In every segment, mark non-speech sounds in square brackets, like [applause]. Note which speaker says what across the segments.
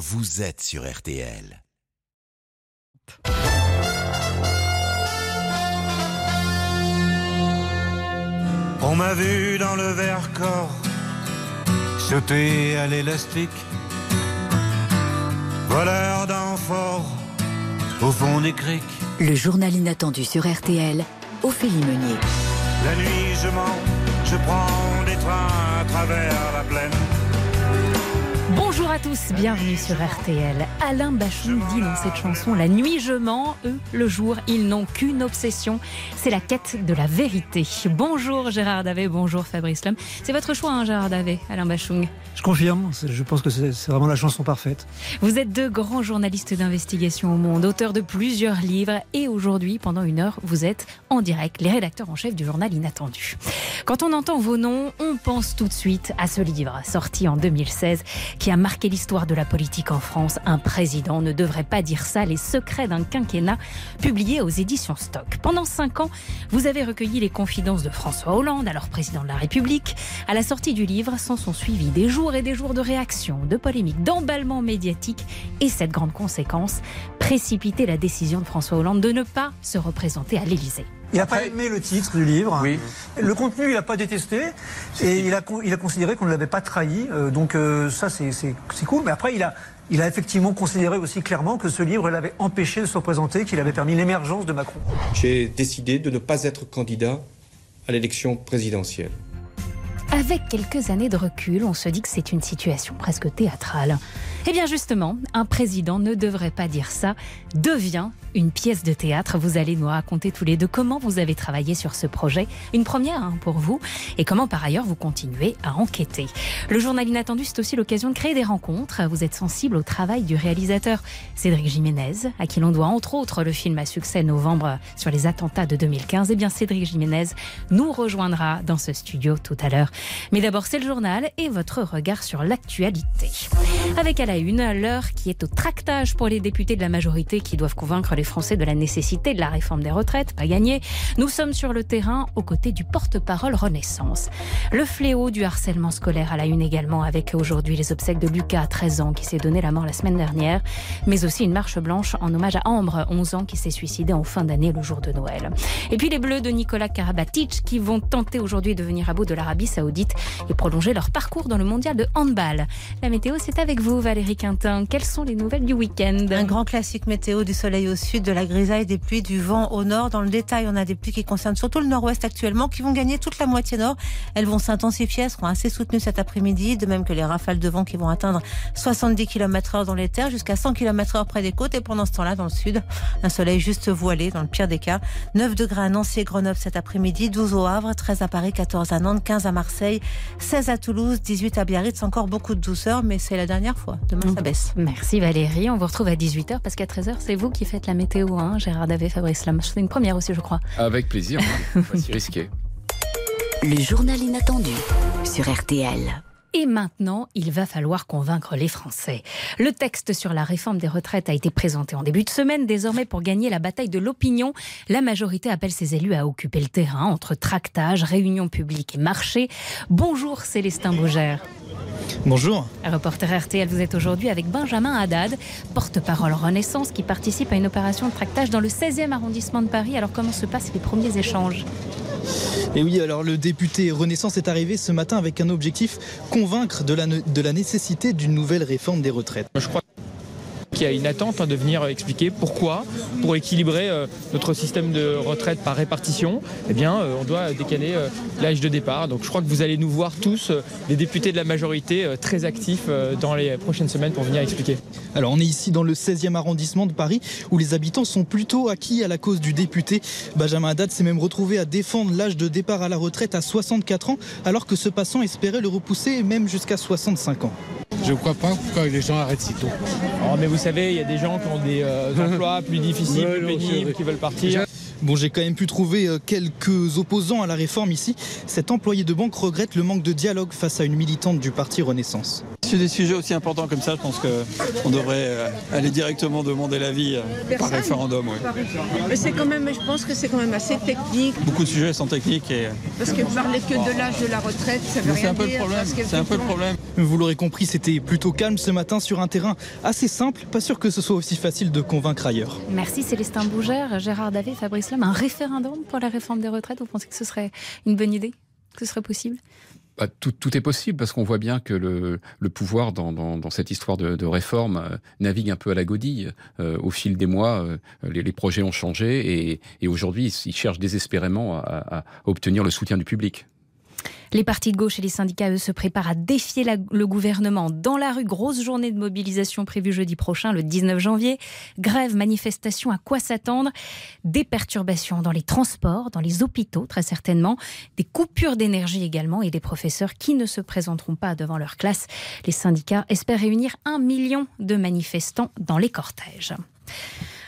Speaker 1: vous êtes sur RTL.
Speaker 2: On m'a vu dans le verre corps sauter à l'élastique, voleur d'enfort au fond des criques.
Speaker 3: Le journal inattendu sur RTL, Ophélie Meunier.
Speaker 2: La nuit je mens, je prends des trains à travers la plaine.
Speaker 4: Bonjour à tous, bienvenue sur RTL. Alain Bachung dit dans cette chanson La nuit je mens, eux, le jour, ils n'ont qu'une obsession, c'est la quête de la vérité. Bonjour Gérard Davet, bonjour Fabrice Lhomme. C'est votre choix, hein, Gérard Davet, Alain Bachung
Speaker 5: Je confirme, je pense que c'est vraiment la chanson parfaite.
Speaker 4: Vous êtes deux grands journalistes d'investigation au monde, auteurs de plusieurs livres, et aujourd'hui, pendant une heure, vous êtes en direct, les rédacteurs en chef du journal Inattendu. Quand on entend vos noms, on pense tout de suite à ce livre, sorti en 2016, qui a marqué l'histoire de la politique en France. Un président ne devrait pas dire ça, les secrets d'un quinquennat, publié aux éditions Stock. Pendant cinq ans, vous avez recueilli les confidences de François Hollande, alors président de la République. À la sortie du livre, s'en sont suivis des jours et des jours de réactions, de polémiques, d'emballements médiatiques et cette grande conséquence, précipiter la décision de François Hollande de ne pas se représenter à l'Élysée.
Speaker 5: Il n'a pas aimé le titre du livre.
Speaker 6: Oui.
Speaker 5: Le contenu, il n'a pas détesté. Et il a, il a considéré qu'on ne l'avait pas trahi. Euh, donc euh, ça, c'est cool. Mais après, il a, il a effectivement considéré aussi clairement que ce livre l'avait empêché de se représenter, qu'il avait permis l'émergence de Macron.
Speaker 6: J'ai décidé de ne pas être candidat à l'élection présidentielle.
Speaker 4: Avec quelques années de recul, on se dit que c'est une situation presque théâtrale. Eh bien justement, un président ne devrait pas dire ça, devient une pièce de théâtre. Vous allez nous raconter tous les deux comment vous avez travaillé sur ce projet, une première hein, pour vous, et comment par ailleurs vous continuez à enquêter. Le journal inattendu, c'est aussi l'occasion de créer des rencontres. Vous êtes sensible au travail du réalisateur Cédric Jiménez, à qui l'on doit entre autres le film à succès novembre sur les attentats de 2015. Eh bien Cédric Jiménez nous rejoindra dans ce studio tout à l'heure. Mais d'abord c'est le journal et votre regard sur l'actualité. Avec la une, l'heure qui est au tractage pour les députés de la majorité qui doivent convaincre les Français de la nécessité de la réforme des retraites, pas gagné. Nous sommes sur le terrain aux côtés du porte-parole Renaissance. Le fléau du harcèlement scolaire à la une également avec aujourd'hui les obsèques de Lucas, 13 ans, qui s'est donné la mort la semaine dernière, mais aussi une marche blanche en hommage à Ambre, 11 ans, qui s'est suicidé en fin d'année le jour de Noël. Et puis les Bleus de Nicolas Karabatic qui vont tenter aujourd'hui de venir à bout de l'Arabie Saoudite et prolonger leur parcours dans le mondial de handball. La météo, c'est avec vous, Valérie Quintin. Quelles sont les nouvelles du week-end?
Speaker 7: Un grand classique météo du soleil au sud, de la grisaille, des pluies, du vent au nord. Dans le détail, on a des pluies qui concernent surtout le nord-ouest actuellement, qui vont gagner toute la moitié nord. Elles vont s'intensifier, elles seront assez soutenues cet après-midi, de même que les rafales de vent qui vont atteindre 70 km heure dans les terres, jusqu'à 100 km heure près des côtes. Et pendant ce temps-là, dans le sud, un soleil juste voilé, dans le pire des cas. 9 degrés à Nancy et Grenoble cet après-midi, 12 au Havre, 13 à Paris, 14 à Nantes, 15 à Marseille, 16 à Toulouse, 18 à Biarritz. Encore beaucoup de douceur, mais c'est la dernière fois. Demain, ça baisse.
Speaker 4: Merci Valérie. On vous retrouve à 18h parce qu'à 13h, c'est vous qui faites la météo, hein, Gérard Davé, Fabrice Lam. C'est une première aussi, je crois.
Speaker 8: Avec plaisir, [laughs] si risqué.
Speaker 3: Le journal inattendu sur RTL.
Speaker 4: Et maintenant, il va falloir convaincre les Français. Le texte sur la réforme des retraites a été présenté en début de semaine. Désormais, pour gagner la bataille de l'opinion, la majorité appelle ses élus à occuper le terrain entre tractage, réunions publiques et marché. Bonjour Célestin Baugère.
Speaker 9: Bonjour.
Speaker 4: Reporter RTL, vous êtes aujourd'hui avec Benjamin Haddad, porte-parole Renaissance, qui participe à une opération de tractage dans le 16e arrondissement de Paris. Alors comment se passent les premiers échanges?
Speaker 9: Et oui, alors le député Renaissance est arrivé ce matin avec un objectif convaincre de la, de la nécessité d'une nouvelle réforme des retraites.
Speaker 10: Je crois qu'il y a une attente hein, de venir expliquer pourquoi, pour équilibrer euh, notre système de retraite par répartition, eh bien, euh, on doit décaler euh, l'âge de départ. Donc je crois que vous allez nous voir tous, les députés de la majorité, très actifs dans les prochaines semaines pour venir expliquer.
Speaker 9: Alors on est ici dans le 16e arrondissement de Paris, où les habitants sont plutôt acquis à la cause du député. Benjamin Haddad s'est même retrouvé à défendre l'âge de départ à la retraite à 64 ans, alors que ce passant espérait le repousser même jusqu'à 65 ans.
Speaker 11: Je ne crois pas pourquoi les gens arrêtent si tôt.
Speaker 10: Oh, mais vous savez, il y a des gens qui ont des euh, [laughs] emplois plus difficiles, plus pénibles, qui veulent partir.
Speaker 9: Bon, j'ai quand même pu trouver euh, quelques opposants à la réforme ici. Cet employé de banque regrette le manque de dialogue face à une militante du parti Renaissance.
Speaker 12: Sur des sujets aussi importants comme ça, je pense qu'on devrait euh, aller directement demander l'avis euh, par référendum. Oui.
Speaker 13: Mais c'est quand même, je pense que c'est quand même assez technique.
Speaker 12: Beaucoup de sujets sont techniques et.
Speaker 13: Parce que parler que de l'âge de la retraite, ça veut
Speaker 12: C'est
Speaker 13: rien
Speaker 12: un peu le
Speaker 13: dire,
Speaker 12: C'est un peu le problème.
Speaker 9: Vous l'aurez compris, c'était plutôt calme ce matin sur un terrain assez simple. Pas sûr que ce soit aussi facile de convaincre ailleurs.
Speaker 4: Merci Célestin Bougère, Gérard Davé, Fabrice Un référendum pour la réforme des retraites, vous pensez que ce serait une bonne idée Que ce serait possible?
Speaker 8: Bah, tout, est possible parce qu'on voit bien que le, pouvoir dans, cette histoire de, réforme euh, navigue un peu à la godille. Euh, au fil des mois, euh, les, projets ont changé et, aujourd'hui, ils- cherchent désespérément à obtenir le soutien du public.
Speaker 4: Les partis de gauche et les syndicats, eux, se préparent à défier le gouvernement dans la rue. Grosse journée de mobilisation prévue jeudi prochain, le 19 janvier. Grève, manifestation, à quoi s'attendre? Des perturbations dans les transports, dans les hôpitaux, très certainement. Des coupures d'énergie également et des professeurs qui ne se présenteront pas devant leur classe. Les syndicats espèrent réunir un million de manifestants dans les cortèges.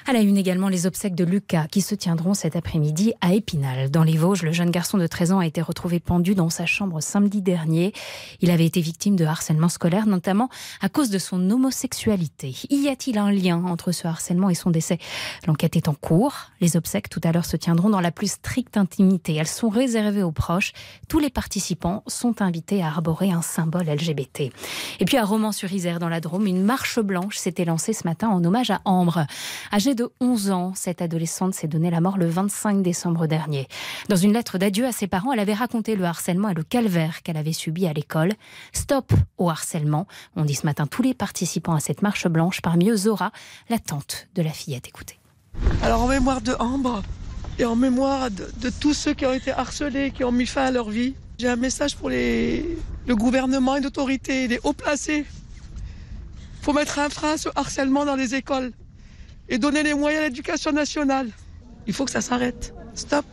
Speaker 4: À la une également, les obsèques de Lucas qui se tiendront cet après-midi à Épinal. Dans les Vosges, le jeune garçon de 13 ans a été retrouvé pendu dans sa chambre samedi dernier. Il avait été victime de harcèlement scolaire, notamment à cause de son homosexualité. Y a-t-il un lien entre ce harcèlement et son décès? L'enquête est en cours. Les obsèques tout à l'heure se tiendront dans la plus stricte intimité. Elles sont réservées aux proches. Tous les participants sont invités à arborer un symbole LGBT. Et puis à Romans-sur-Isère, dans la Drôme, une marche blanche s'était lancée ce matin en hommage à Ambre. Âgée de 11 ans, cette adolescente s'est donné la mort le 25 décembre dernier. Dans une lettre d'adieu à ses parents, elle avait raconté le harcèlement et le calvaire qu'elle avait subi à l'école. Stop au harcèlement, on dit ce matin tous les participants à cette marche blanche, parmi eux Zora, la tante de la fillette. Écoutez.
Speaker 14: Alors en mémoire de Ambre et en mémoire de, de tous ceux qui ont été harcelés, qui ont mis fin à leur vie, j'ai un message pour les, le gouvernement et l'autorité, les hauts placés. Il faut mettre un frein à ce harcèlement dans les écoles et donner les moyens à l'éducation nationale. Il faut que ça s'arrête. Stop.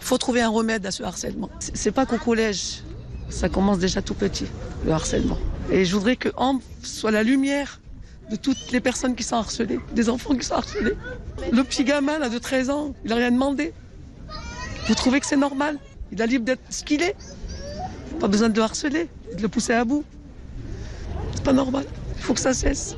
Speaker 14: Il faut trouver un remède à ce harcèlement. C'est pas qu'au collège, ça commence déjà tout petit, le harcèlement. Et je voudrais que Ambre soit la lumière de toutes les personnes qui sont harcelées, des enfants qui sont harcelés. Le petit gamin là, de 13 ans, il n'a rien demandé. Vous trouvez que c'est normal? Il a libre d'être ce qu'il est. Pas besoin de le harceler, de le pousser à bout. C'est pas normal. Il faut que ça cesse.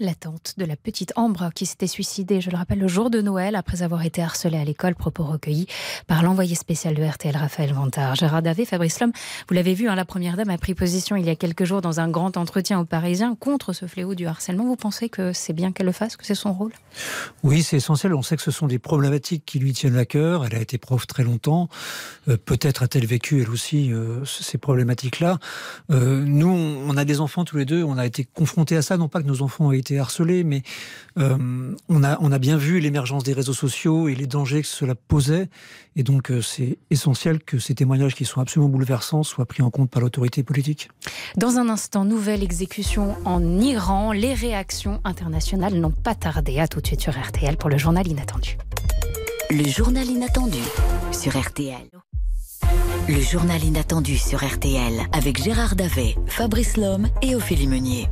Speaker 4: La tante de la petite Ambre qui s'était suicidée, je le rappelle, le jour de Noël après avoir été harcelée à l'école, propos recueillis par l'envoyé spécial de RTL, Raphaël Vantard. Gérard Davé, Fabrice Lhomme, vous l'avez vu, hein, la première dame a pris position il y a quelques jours dans un grand entretien aux Parisiens contre ce fléau du harcèlement. Vous pensez que c'est bien qu'elle le fasse, que c'est son rôle?
Speaker 5: Oui, c'est essentiel. On sait que ce sont des problématiques qui lui tiennent à cœur. Elle a été prof très longtemps. Euh, Peut-être a-t-elle vécu, elle aussi, euh, ces problématiques-là. Euh, nous, on a des enfants tous les deux. On a été confrontés à ça. Non pas que nos enfants aient été harcelés, mais euh, on, a, on a bien vu l'émergence des réseaux sociaux et les dangers que cela posait. Et donc, euh, c'est essentiel que ces témoignages qui sont absolument bouleversants soient pris en compte par l'autorité politique.
Speaker 4: Dans un instant, nouvelle exécution en Iran. Les réactions internationales n'ont pas tardé. À tout de suite sur RTL pour le journal inattendu.
Speaker 3: Le journal inattendu sur RTL. Le journal inattendu sur RTL avec Gérard Davet, Fabrice Lhomme et Ophélie Meunier.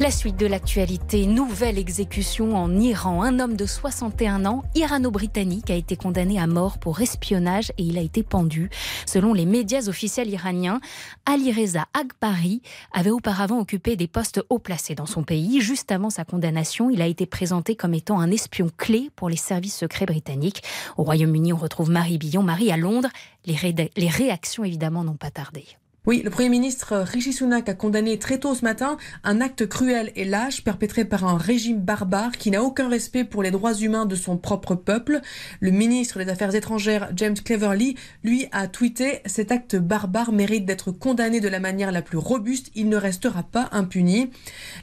Speaker 4: La suite de l'actualité, nouvelle exécution en Iran. Un homme de 61 ans, irano-britannique, a été condamné à mort pour espionnage et il a été pendu. Selon les médias officiels iraniens, Ali Reza Agbari avait auparavant occupé des postes haut placés dans son pays. Juste avant sa condamnation, il a été présenté comme étant un espion clé pour les services secrets britanniques. Au Royaume-Uni, on retrouve Marie Billon. Marie à Londres. Les réactions, évidemment, n'ont pas tardé.
Speaker 15: Oui, le Premier ministre Rishi Sunak a condamné très tôt ce matin un acte cruel et lâche perpétré par un régime barbare qui n'a aucun respect pour les droits humains de son propre peuple. Le ministre des Affaires étrangères James Cleverly, lui, a tweeté Cet acte barbare mérite d'être condamné de la manière la plus robuste, il ne restera pas impuni.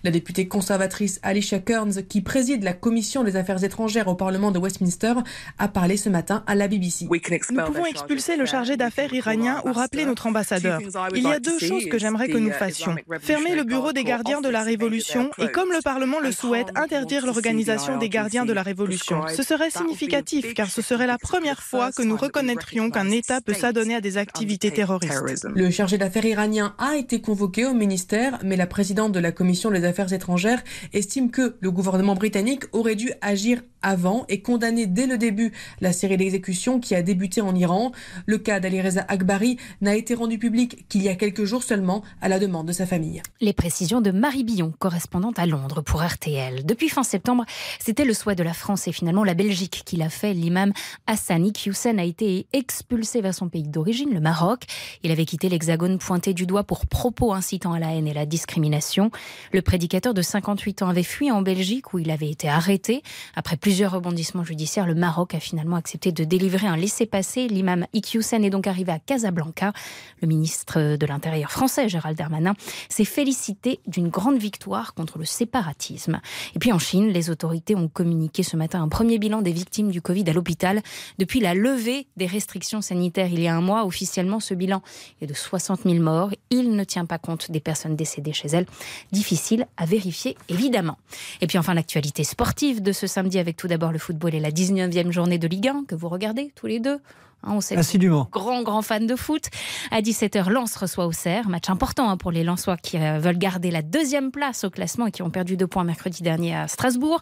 Speaker 15: La députée conservatrice Alicia Kearns, qui préside la commission des Affaires étrangères au Parlement de Westminster, a parlé ce matin à la BBC.
Speaker 16: Nous pouvons expulser le chargé d'affaires iranien ou rappeler notre ambassadeur. Il y a deux choses que j'aimerais que nous
Speaker 17: uh,
Speaker 16: fassions. Fermer le bureau des gardiens de la Révolution et, comme le Parlement le souhaite, interdire l'organisation des gardiens de la Révolution. Ce serait significatif car ce serait la première fois que nous reconnaîtrions qu'un État peut s'adonner à des activités terroristes.
Speaker 15: Le chargé d'affaires iranien a été convoqué au ministère, mais la présidente de la Commission des affaires étrangères estime que le gouvernement britannique aurait dû agir avant et condamner dès le début la série d'exécutions qui a débuté en Iran. Le cas d'Alireza Akbari n'a été rendu public qu'il y a quelques jours seulement à la demande de sa famille.
Speaker 4: Les précisions de Marie Billon, correspondante à Londres pour RTL. Depuis fin septembre, c'était le souhait de la France et finalement la Belgique qui l'a fait. L'imam Hassani Hussein a été expulsé vers son pays d'origine, le Maroc. Il avait quitté l'Hexagone pointé du doigt pour propos incitant à la haine et la discrimination. Le prédicateur de 58 ans avait fui en Belgique où il avait été arrêté. Après plusieurs rebondissements judiciaires, le Maroc a finalement accepté de délivrer un laissez-passer. L'imam Iqiyoussen est donc arrivé à Casablanca. Le ministre de l'Intérieur français, Gérald Darmanin, s'est félicité d'une grande victoire contre le séparatisme. Et puis en Chine, les autorités ont communiqué ce matin un premier bilan des victimes du Covid à l'hôpital. Depuis la levée des restrictions sanitaires il y a un mois, officiellement, ce bilan est de 60 000 morts. Il ne tient pas compte des personnes décédées chez elles. Difficile à vérifier, évidemment. Et puis enfin, l'actualité sportive de ce samedi avec tout d'abord le football et la 19e journée de Ligue 1 que vous regardez tous les deux. Hein, on sait
Speaker 5: Assidûment.
Speaker 4: Grand, grand fan de foot. À 17h, Lens reçoit Auxerre. Match important hein, pour les Lensois qui euh, veulent garder la deuxième place au classement et qui ont perdu deux points mercredi dernier à Strasbourg.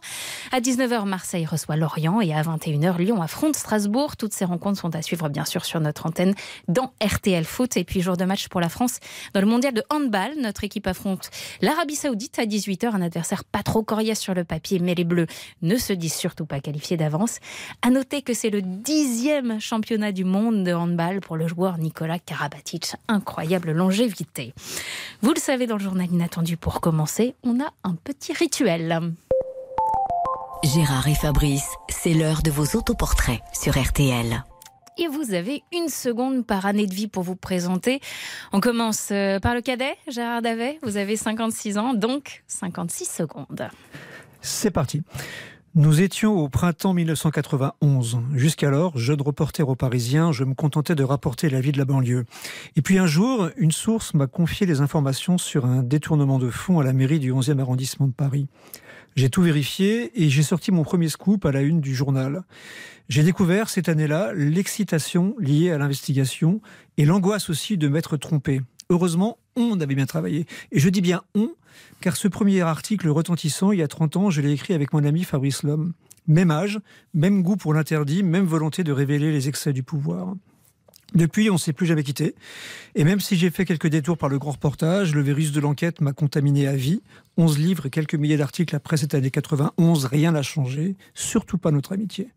Speaker 4: À 19h, Marseille reçoit Lorient et à 21h, Lyon affronte Strasbourg. Toutes ces rencontres sont à suivre bien sûr sur notre antenne dans RTL Foot. Et puis jour de match pour la France dans le mondial de handball. Notre équipe affronte l'Arabie Saoudite à 18h. Un adversaire pas trop coriace sur le papier, mais les Bleus ne se disent surtout pas qualifiés d'avance. À noter que c'est le dixième championnat du monde de handball pour le joueur Nicolas Karabatic. Incroyable longévité. Vous le savez, dans le journal inattendu, pour commencer, on a un petit rituel.
Speaker 3: Gérard et Fabrice, c'est l'heure de vos autoportraits sur RTL.
Speaker 4: Et vous avez une seconde par année de vie pour vous présenter. On commence euh, par le cadet, Gérard Davet. Vous avez 56 ans, donc 56 secondes.
Speaker 5: C'est parti. Nous étions au printemps 1991. Jusqu'alors, jeune reporter au Parisien, je me contentais de rapporter la vie de la banlieue. Et puis un jour, une source m'a confié les informations sur un détournement de fonds à la mairie du 11e arrondissement de Paris. J'ai tout vérifié et j'ai sorti mon premier scoop à la une du journal. J'ai découvert cette année-là l'excitation liée à l'investigation et l'angoisse aussi de m'être trompé. Heureusement, on avait bien travaillé. Et je dis bien on, car ce premier article retentissant, il y a 30 ans, je l'ai écrit avec mon ami Fabrice Lhomme. Même âge, même goût pour l'interdit, même volonté de révéler les excès du pouvoir. Depuis, on ne s'est plus jamais quitté. Et même si j'ai fait quelques détours par le grand reportage, le virus de l'enquête m'a contaminé à vie. 11 livres et quelques milliers d'articles après cette année 91, rien n'a changé, surtout pas notre amitié.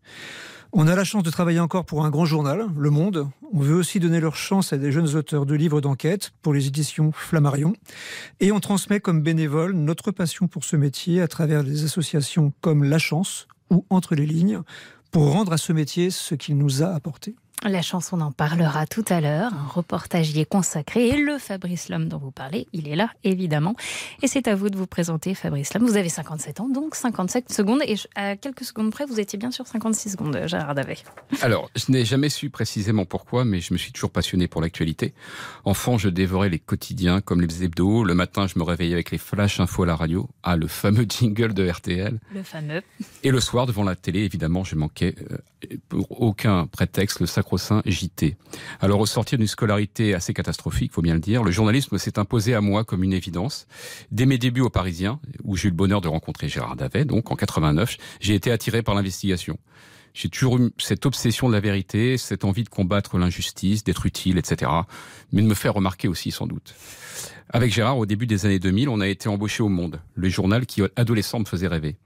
Speaker 5: On a la chance de travailler encore pour un grand journal, Le Monde. On veut aussi donner leur chance à des jeunes auteurs de livres d'enquête pour les éditions Flammarion. Et on transmet comme bénévole notre passion pour ce métier à travers des associations comme La Chance ou Entre les lignes pour rendre à ce métier ce qu'il nous a apporté.
Speaker 4: La chanson, on en parlera tout à l'heure. Un reportage y est consacré. Et le Fabrice Lhomme dont vous parlez, il est là, évidemment. Et c'est à vous de vous présenter, Fabrice Lhomme. Vous avez 57 ans, donc 57 secondes. Et à quelques secondes près, vous étiez bien sur 56 secondes, Gérard Davet. [laughs]
Speaker 8: Alors, je n'ai jamais su précisément pourquoi, mais je me suis toujours passionné pour l'actualité. Enfant, je dévorais les quotidiens comme les hebdos. Le matin, je me réveillais avec les flash infos à la radio. Ah, le fameux [laughs] jingle de RTL.
Speaker 4: Le fameux.
Speaker 8: Et le soir, devant la télé, évidemment, je manquais euh, pour aucun prétexte le JT. Alors, au sortir d'une scolarité assez catastrophique, faut bien le dire, le journalisme s'est imposé à moi comme une évidence. Dès mes débuts au Parisien, où j'ai eu le bonheur de rencontrer Gérard Davet, donc en 89, j'ai été attiré par l'investigation. J'ai toujours eu cette obsession de la vérité, cette envie de combattre l'injustice, d'être utile, etc. Mais de me faire remarquer aussi, sans doute. Avec Gérard, au début des années 2000, on a été embauché au Monde, le journal qui, adolescent, me faisait rêver.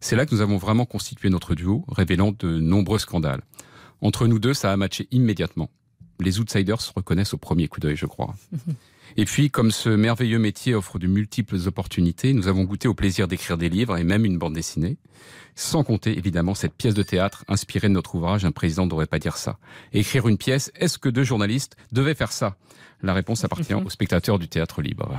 Speaker 8: C'est là que nous avons vraiment constitué notre duo, révélant de nombreux scandales. Entre nous deux, ça a matché immédiatement. Les outsiders se reconnaissent au premier coup d'œil, je crois. Et puis, comme ce merveilleux métier offre de multiples opportunités, nous avons goûté au plaisir d'écrire des livres et même une bande dessinée. Sans compter, évidemment, cette pièce de théâtre inspirée de notre ouvrage Un président ne devrait pas dire ça. écrire une pièce, est-ce que deux journalistes devaient faire ça? La réponse appartient aux spectateurs du théâtre libre.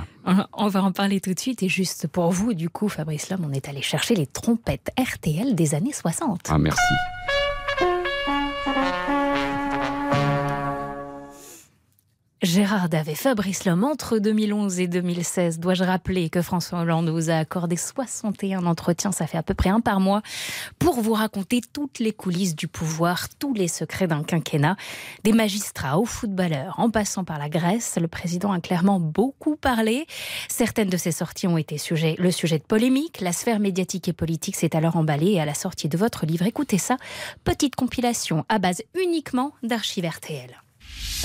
Speaker 4: On va en parler tout de suite. Et juste pour vous, du coup, Fabrice Lhomme, on est allé chercher les trompettes RTL des années 60.
Speaker 8: Ah, merci.
Speaker 4: Gérard Davet, Fabrice Lhomme, entre 2011 et 2016, dois-je rappeler que François Hollande vous a accordé 61 entretiens, ça fait à peu près un par mois, pour vous raconter toutes les coulisses du pouvoir, tous les secrets d'un quinquennat. Des magistrats aux footballeurs, en passant par la Grèce, le président a clairement beaucoup parlé. Certaines de ses sorties ont été sujet, le sujet de polémique. La sphère médiatique et politique s'est alors emballée et à la sortie de votre livre, écoutez ça, petite compilation à base uniquement d'archives RTL.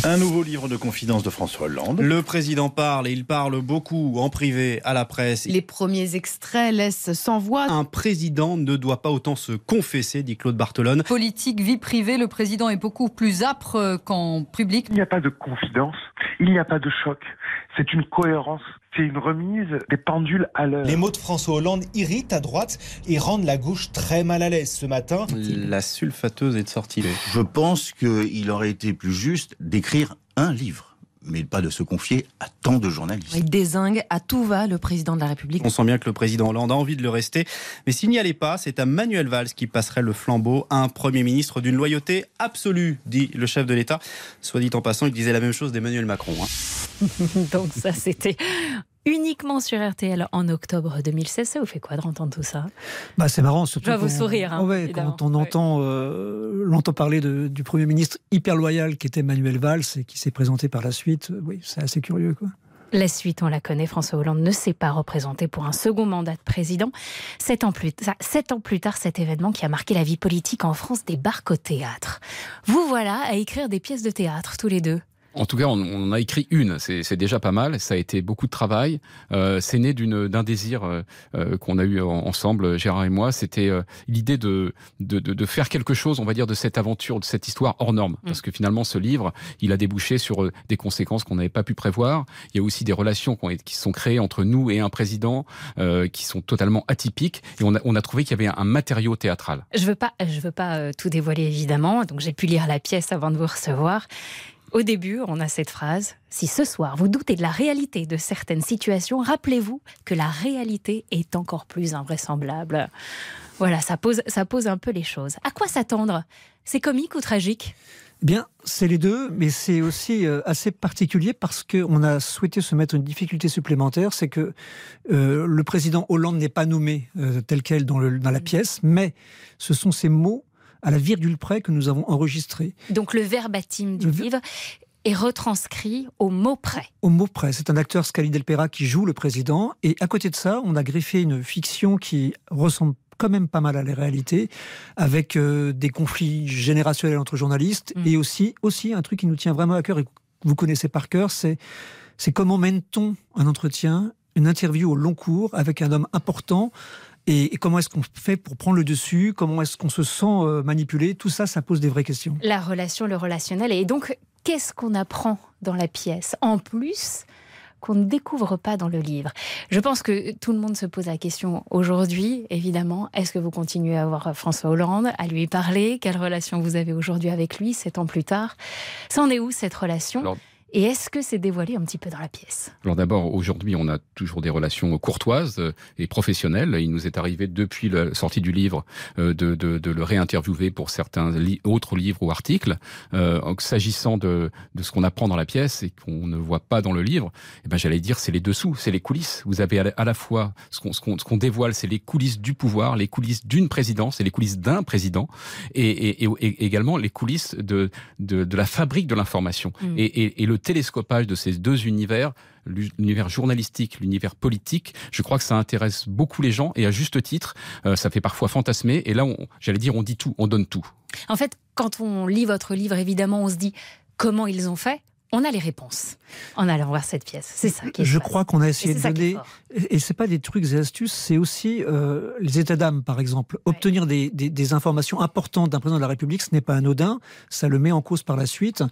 Speaker 17: Un nouveau livre de confidence de François Hollande.
Speaker 18: Le président parle et il parle beaucoup en privé à la presse.
Speaker 19: Les premiers extraits laissent sans voix.
Speaker 18: Un président ne doit pas autant se confesser, dit Claude Barthelone.
Speaker 19: Politique, vie privée, le président est beaucoup plus âpre qu'en public.
Speaker 20: Il n'y a pas de confidence, il n'y a pas de choc. C'est une cohérence, c'est une remise des pendules à l'heure.
Speaker 21: Les mots de François Hollande irritent à droite et rendent la gauche très mal à l'aise ce matin.
Speaker 18: La sulfateuse est de sortie.
Speaker 22: Je pense qu'il aurait été plus juste d'écrire un livre mais pas de se confier à tant de journalistes.
Speaker 19: Il désingue à tout va le président de la République.
Speaker 18: On sent bien que le président Hollande a envie de le rester, mais s'il n'y allait pas, c'est à Manuel Valls qui passerait le flambeau à un Premier ministre d'une loyauté absolue, dit le chef de l'État. Soit dit en passant, il disait la même chose d'Emmanuel Macron. Hein. [laughs]
Speaker 4: Donc ça, c'était uniquement sur RTL en octobre 2016. Ça vous fait quoi de entendre tout ça?
Speaker 5: Bah, C'est marrant, surtout.
Speaker 4: Je vois vos sourires. Hein,
Speaker 5: ouais, quand on entend, euh, l'entend parler de, du Premier ministre hyper loyal qui était Manuel Valls et qui s'est présenté par la suite, oui, c'est assez curieux. quoi.
Speaker 4: La suite, on la connaît, François Hollande ne s'est pas représenté pour un second mandat de président. Sept ans, plus tard, sept ans plus tard, cet événement qui a marqué la vie politique en France débarque au théâtre. Vous voilà à écrire des pièces de théâtre, tous les deux.
Speaker 8: En tout cas, on, on a écrit une, c'est déjà pas mal. Ça a été beaucoup de travail. Euh, c'est né d'un désir euh, euh, qu'on a eu ensemble, Gérard et moi. C'était euh, l'idée de, de, de, de, faire quelque chose, on va dire, de cette aventure, de cette histoire hors norme. Mm. Parce que finalement, ce livre, il a débouché sur euh, des conséquences qu'on n'avait pas pu prévoir. Il y a aussi des relations qui, ont, qui sont créées entre nous et un président euh, qui sont totalement atypiques. Et on a, on a trouvé qu'il y avait un, un, matériau théâtral.
Speaker 4: Je veux pas, je veux pas tout dévoiler évidemment. Donc j'ai pu lire la pièce avant de vous recevoir. Au début, on a cette phrase Si ce soir vous doutez de la réalité de certaines situations, rappelez-vous que la réalité est encore plus invraisemblable. Voilà, ça pose, ça pose un peu les choses. À quoi s'attendre? C'est comique ou tragique?
Speaker 5: Bien, c'est les deux, mais c'est aussi euh, assez particulier parce qu'on a souhaité se mettre une difficulté supplémentaire, c'est que euh, le président Hollande n'est pas nommé euh, tel quel dans, le, dans la pièce, mais ce sont ces mots à la virgule près que nous avons enregistré.
Speaker 4: Donc le verbatim du le... livre est retranscrit au mot près.
Speaker 5: Au mot près. C'est un acteur, Scali Delpera, qui joue le président. Et à côté de ça, on a greffé une fiction qui ressemble quand même pas mal à la réalité, avec euh, des conflits générationnels entre journalistes, mmh. et aussi, aussi un truc qui nous tient vraiment à cœur et que vous connaissez par cœur, c'est c'est comment mène-t-on un entretien, une interview au long cours avec un homme important et, comment est-ce qu'on fait pour prendre le dessus? Comment est-ce qu'on se sent euh, manipulé? Tout ça, ça pose des vraies questions.
Speaker 4: La relation, le relationnel. Et donc, qu'est-ce qu'on apprend dans la pièce? En plus qu'on ne découvre pas dans le livre. Je pense que tout le monde se pose la question aujourd'hui, évidemment, est-ce que vous continuez à voir François Hollande, à lui parler? Quelle relation vous avez aujourd'hui avec lui, sept ans plus tard? Ça en est où cette relation? Alors... Et est-ce que c'est dévoilé un petit peu dans la pièce?
Speaker 8: Alors d'abord, aujourd'hui, on a toujours des relations courtoises et professionnelles. Il nous est arrivé depuis la sortie du livre de, de, de le réinterviewer pour certains li autres livres ou articles. Euh, S'agissant de, de ce qu'on apprend dans la pièce et qu'on ne voit pas dans le livre, eh ben, j'allais dire c'est les dessous, c'est les coulisses. Vous avez à la fois ce qu'on qu qu dévoile, c'est les coulisses du pouvoir, les coulisses d'une présidence et les coulisses d'un président, et, et, et, et, également les coulisses de, de, de la fabrique de l'information. Mmh. Et, et le télescopage de ces deux univers, l'univers journalistique, l'univers politique, je crois que ça intéresse beaucoup les gens et à juste titre, euh, ça fait parfois fantasmer. Et là, j'allais dire, on dit tout, on donne tout.
Speaker 4: En fait, quand on lit votre livre, évidemment, on se dit comment ils ont fait on a les réponses en allant voir cette pièce. C'est ça. Qui
Speaker 5: je crois qu'on a essayé de donner. Et c'est pas des trucs et astuces, c'est aussi euh, les états d'âme, par exemple. Ouais. Obtenir des, des, des, informations importantes d'un président de la République, ce n'est pas anodin. Ça le met en cause par la suite.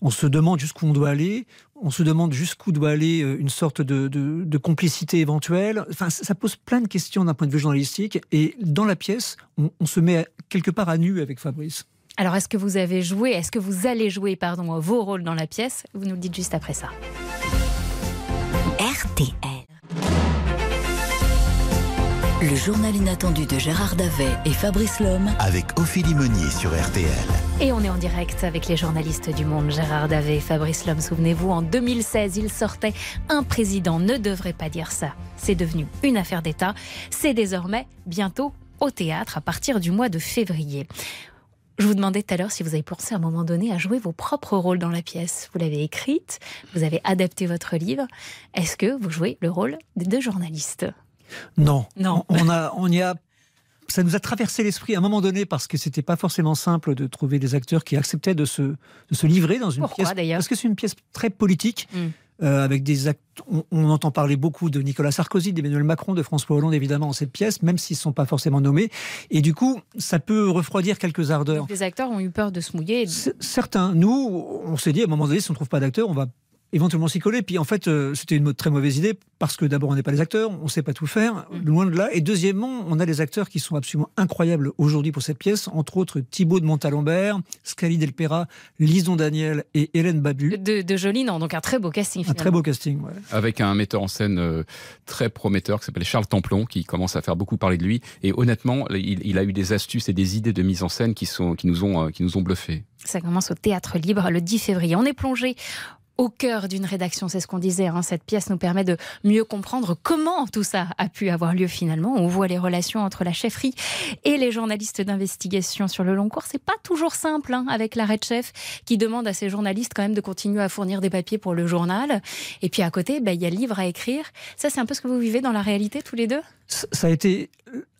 Speaker 5: On se demande jusqu'où on doit aller. On se demande jusqu'où doit aller une sorte de, de, de, complicité éventuelle. Enfin, ça pose plein de questions d'un point de vue journalistique. Et dans la pièce, on, on se met quelque part à nu avec Fabrice.
Speaker 4: Alors, est-ce que vous avez joué, est-ce que vous allez jouer, pardon, vos rôles dans la pièce? Vous nous le dites juste après ça.
Speaker 3: RTL. Le journal inattendu de Gérard Davet et Fabrice Lhomme.
Speaker 23: Avec Ophélie Meunier sur RTL.
Speaker 4: Et on est en direct avec les journalistes du monde, Gérard Davet et Fabrice Lhomme. Souvenez-vous, en 2016, il sortait Un président ne devrait pas dire ça. C'est devenu une affaire d'État. C'est désormais bientôt au théâtre à partir du mois de février. Je vous demandais tout à l'heure si vous avez pensé à un moment donné à jouer vos propres rôles dans la pièce. Vous l'avez écrite, vous avez adapté votre livre. Est-ce que vous jouez le rôle des deux journalistes?
Speaker 5: Non.
Speaker 4: Non.
Speaker 5: On, a, on y a. Ça nous a traversé l'esprit à un moment donné parce que c'était pas forcément simple de trouver des acteurs qui acceptaient de se, de se livrer dans une
Speaker 4: Pourquoi,
Speaker 5: pièce.
Speaker 4: d'ailleurs?
Speaker 5: Parce que c'est une pièce très politique.
Speaker 4: Hmm.
Speaker 5: Euh, avec des act- on, on entend parler beaucoup de Nicolas Sarkozy, d'Emmanuel Macron, de François Hollande évidemment dans cette pièce, même s'ils ne sont pas forcément nommés. Et du coup, ça peut refroidir quelques ardeurs.
Speaker 4: Donc, Les acteurs ont eu peur de se mouiller.
Speaker 5: Certains, nous, on s'est dit à un moment donné, si on ne trouve pas d'acteur, on va éventuellement s'y coller. Puis en fait, euh, c'était une très mauvaise idée parce que d'abord, on n'est pas les acteurs, on ne sait pas tout faire, loin de là. Et deuxièmement, on a des acteurs qui sont absolument incroyables aujourd'hui pour cette pièce, entre autres Thibaut de Montalembert, Scali Delpera, Lison Daniel et Hélène Babu.
Speaker 4: De, de joli nom, donc un très beau casting.
Speaker 5: Un très beau casting, ouais.
Speaker 8: avec un metteur en scène euh, très prometteur qui s'appelle Charles Templon, qui commence à faire beaucoup parler de lui. Et honnêtement, il, il a eu des astuces et des idées de mise en scène qui, sont, qui, nous, ont, euh, qui nous ont bluffés.
Speaker 4: Ça commence au Théâtre Libre le 10 février. On est plongé au cœur d'une rédaction, c'est ce qu'on disait. hein. Cette pièce nous permet de mieux comprendre comment tout ça a pu avoir lieu finalement. On voit les relations entre la chefferie et les journalistes d'investigation sur le long cours. C'est pas toujours simple hein, avec l'arrêt de chef qui demande à ces journalistes quand même de continuer à fournir des papiers pour le journal. Et puis à côté, ben, il y a le livre à écrire. Ça, c'est un peu ce que vous vivez dans la réalité tous les deux?
Speaker 5: Ça a été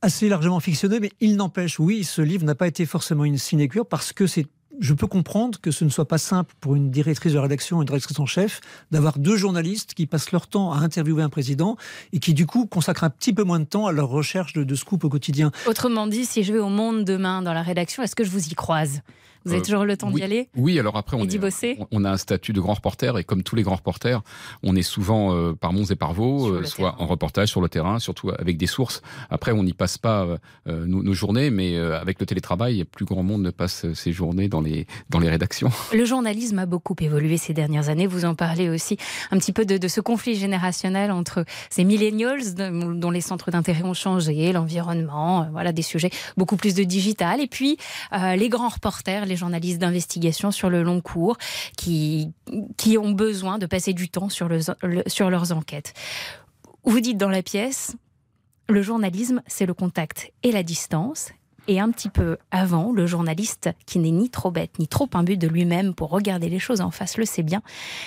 Speaker 5: assez largement fictionné, mais il n'empêche, oui, ce livre n'a pas été forcément une sinécure parce que c'est. Je peux comprendre que ce ne soit pas simple pour une directrice de rédaction, une directrice en chef, d'avoir deux journalistes qui passent leur temps à interviewer un président et qui, du coup, consacrent un petit peu moins de temps à leur recherche de, de scoop au quotidien.
Speaker 4: Autrement dit, si je vais au monde demain dans la rédaction, est-ce que je vous y croise? Vous avez
Speaker 8: Euh,
Speaker 4: toujours le temps
Speaker 8: oui.
Speaker 4: d'y aller
Speaker 8: Oui, alors après, on, est-
Speaker 4: bosser
Speaker 8: on- a un statut de grand reporter, et comme tous les grands reporters, on est souvent euh, par monts et par vaux, euh, soit en reportage sur le terrain, surtout avec des sources. Après, on n'y passe pas nos, nos journées, mais avec le télétravail, plus grand monde ne passe ses journées dans les, dans les rédactions. [laughs]
Speaker 4: Le journalisme a beaucoup évolué ces dernières années. Vous en parlez aussi un petit peu de, de ce conflit générationnel entre ces millennials dont les centres d'intérêt ont changé, l'environnement, voilà des sujets beaucoup plus de digital, et puis euh, les grands reporters, les journalistes d'investigation sur le long cours, qui qui ont besoin de passer du temps sur le- sur leurs enquêtes. Vous dites dans la pièce, le journalisme, c'est le contact et la distance. Et un petit peu avant, le journaliste, qui n'est ni trop bête ni trop imbu de lui-même pour regarder les choses en face, le sait bien.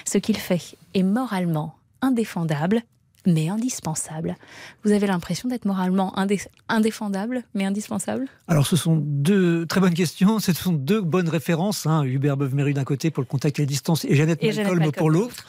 Speaker 4: Ce qu'il fait est moralement indéfendable, mais indispensable. Vous avez l'impression d'être moralement indé- indéfendable, mais indispensable?
Speaker 5: Alors, ce sont deux très bonnes questions. Ce sont deux bonnes références. Hein. Hubert Beuve-Méru d'un côté pour le contact et la distance, et Jeannette
Speaker 4: Et Jeannette
Speaker 5: Malcolm
Speaker 4: Malcolm
Speaker 5: pour l'autre.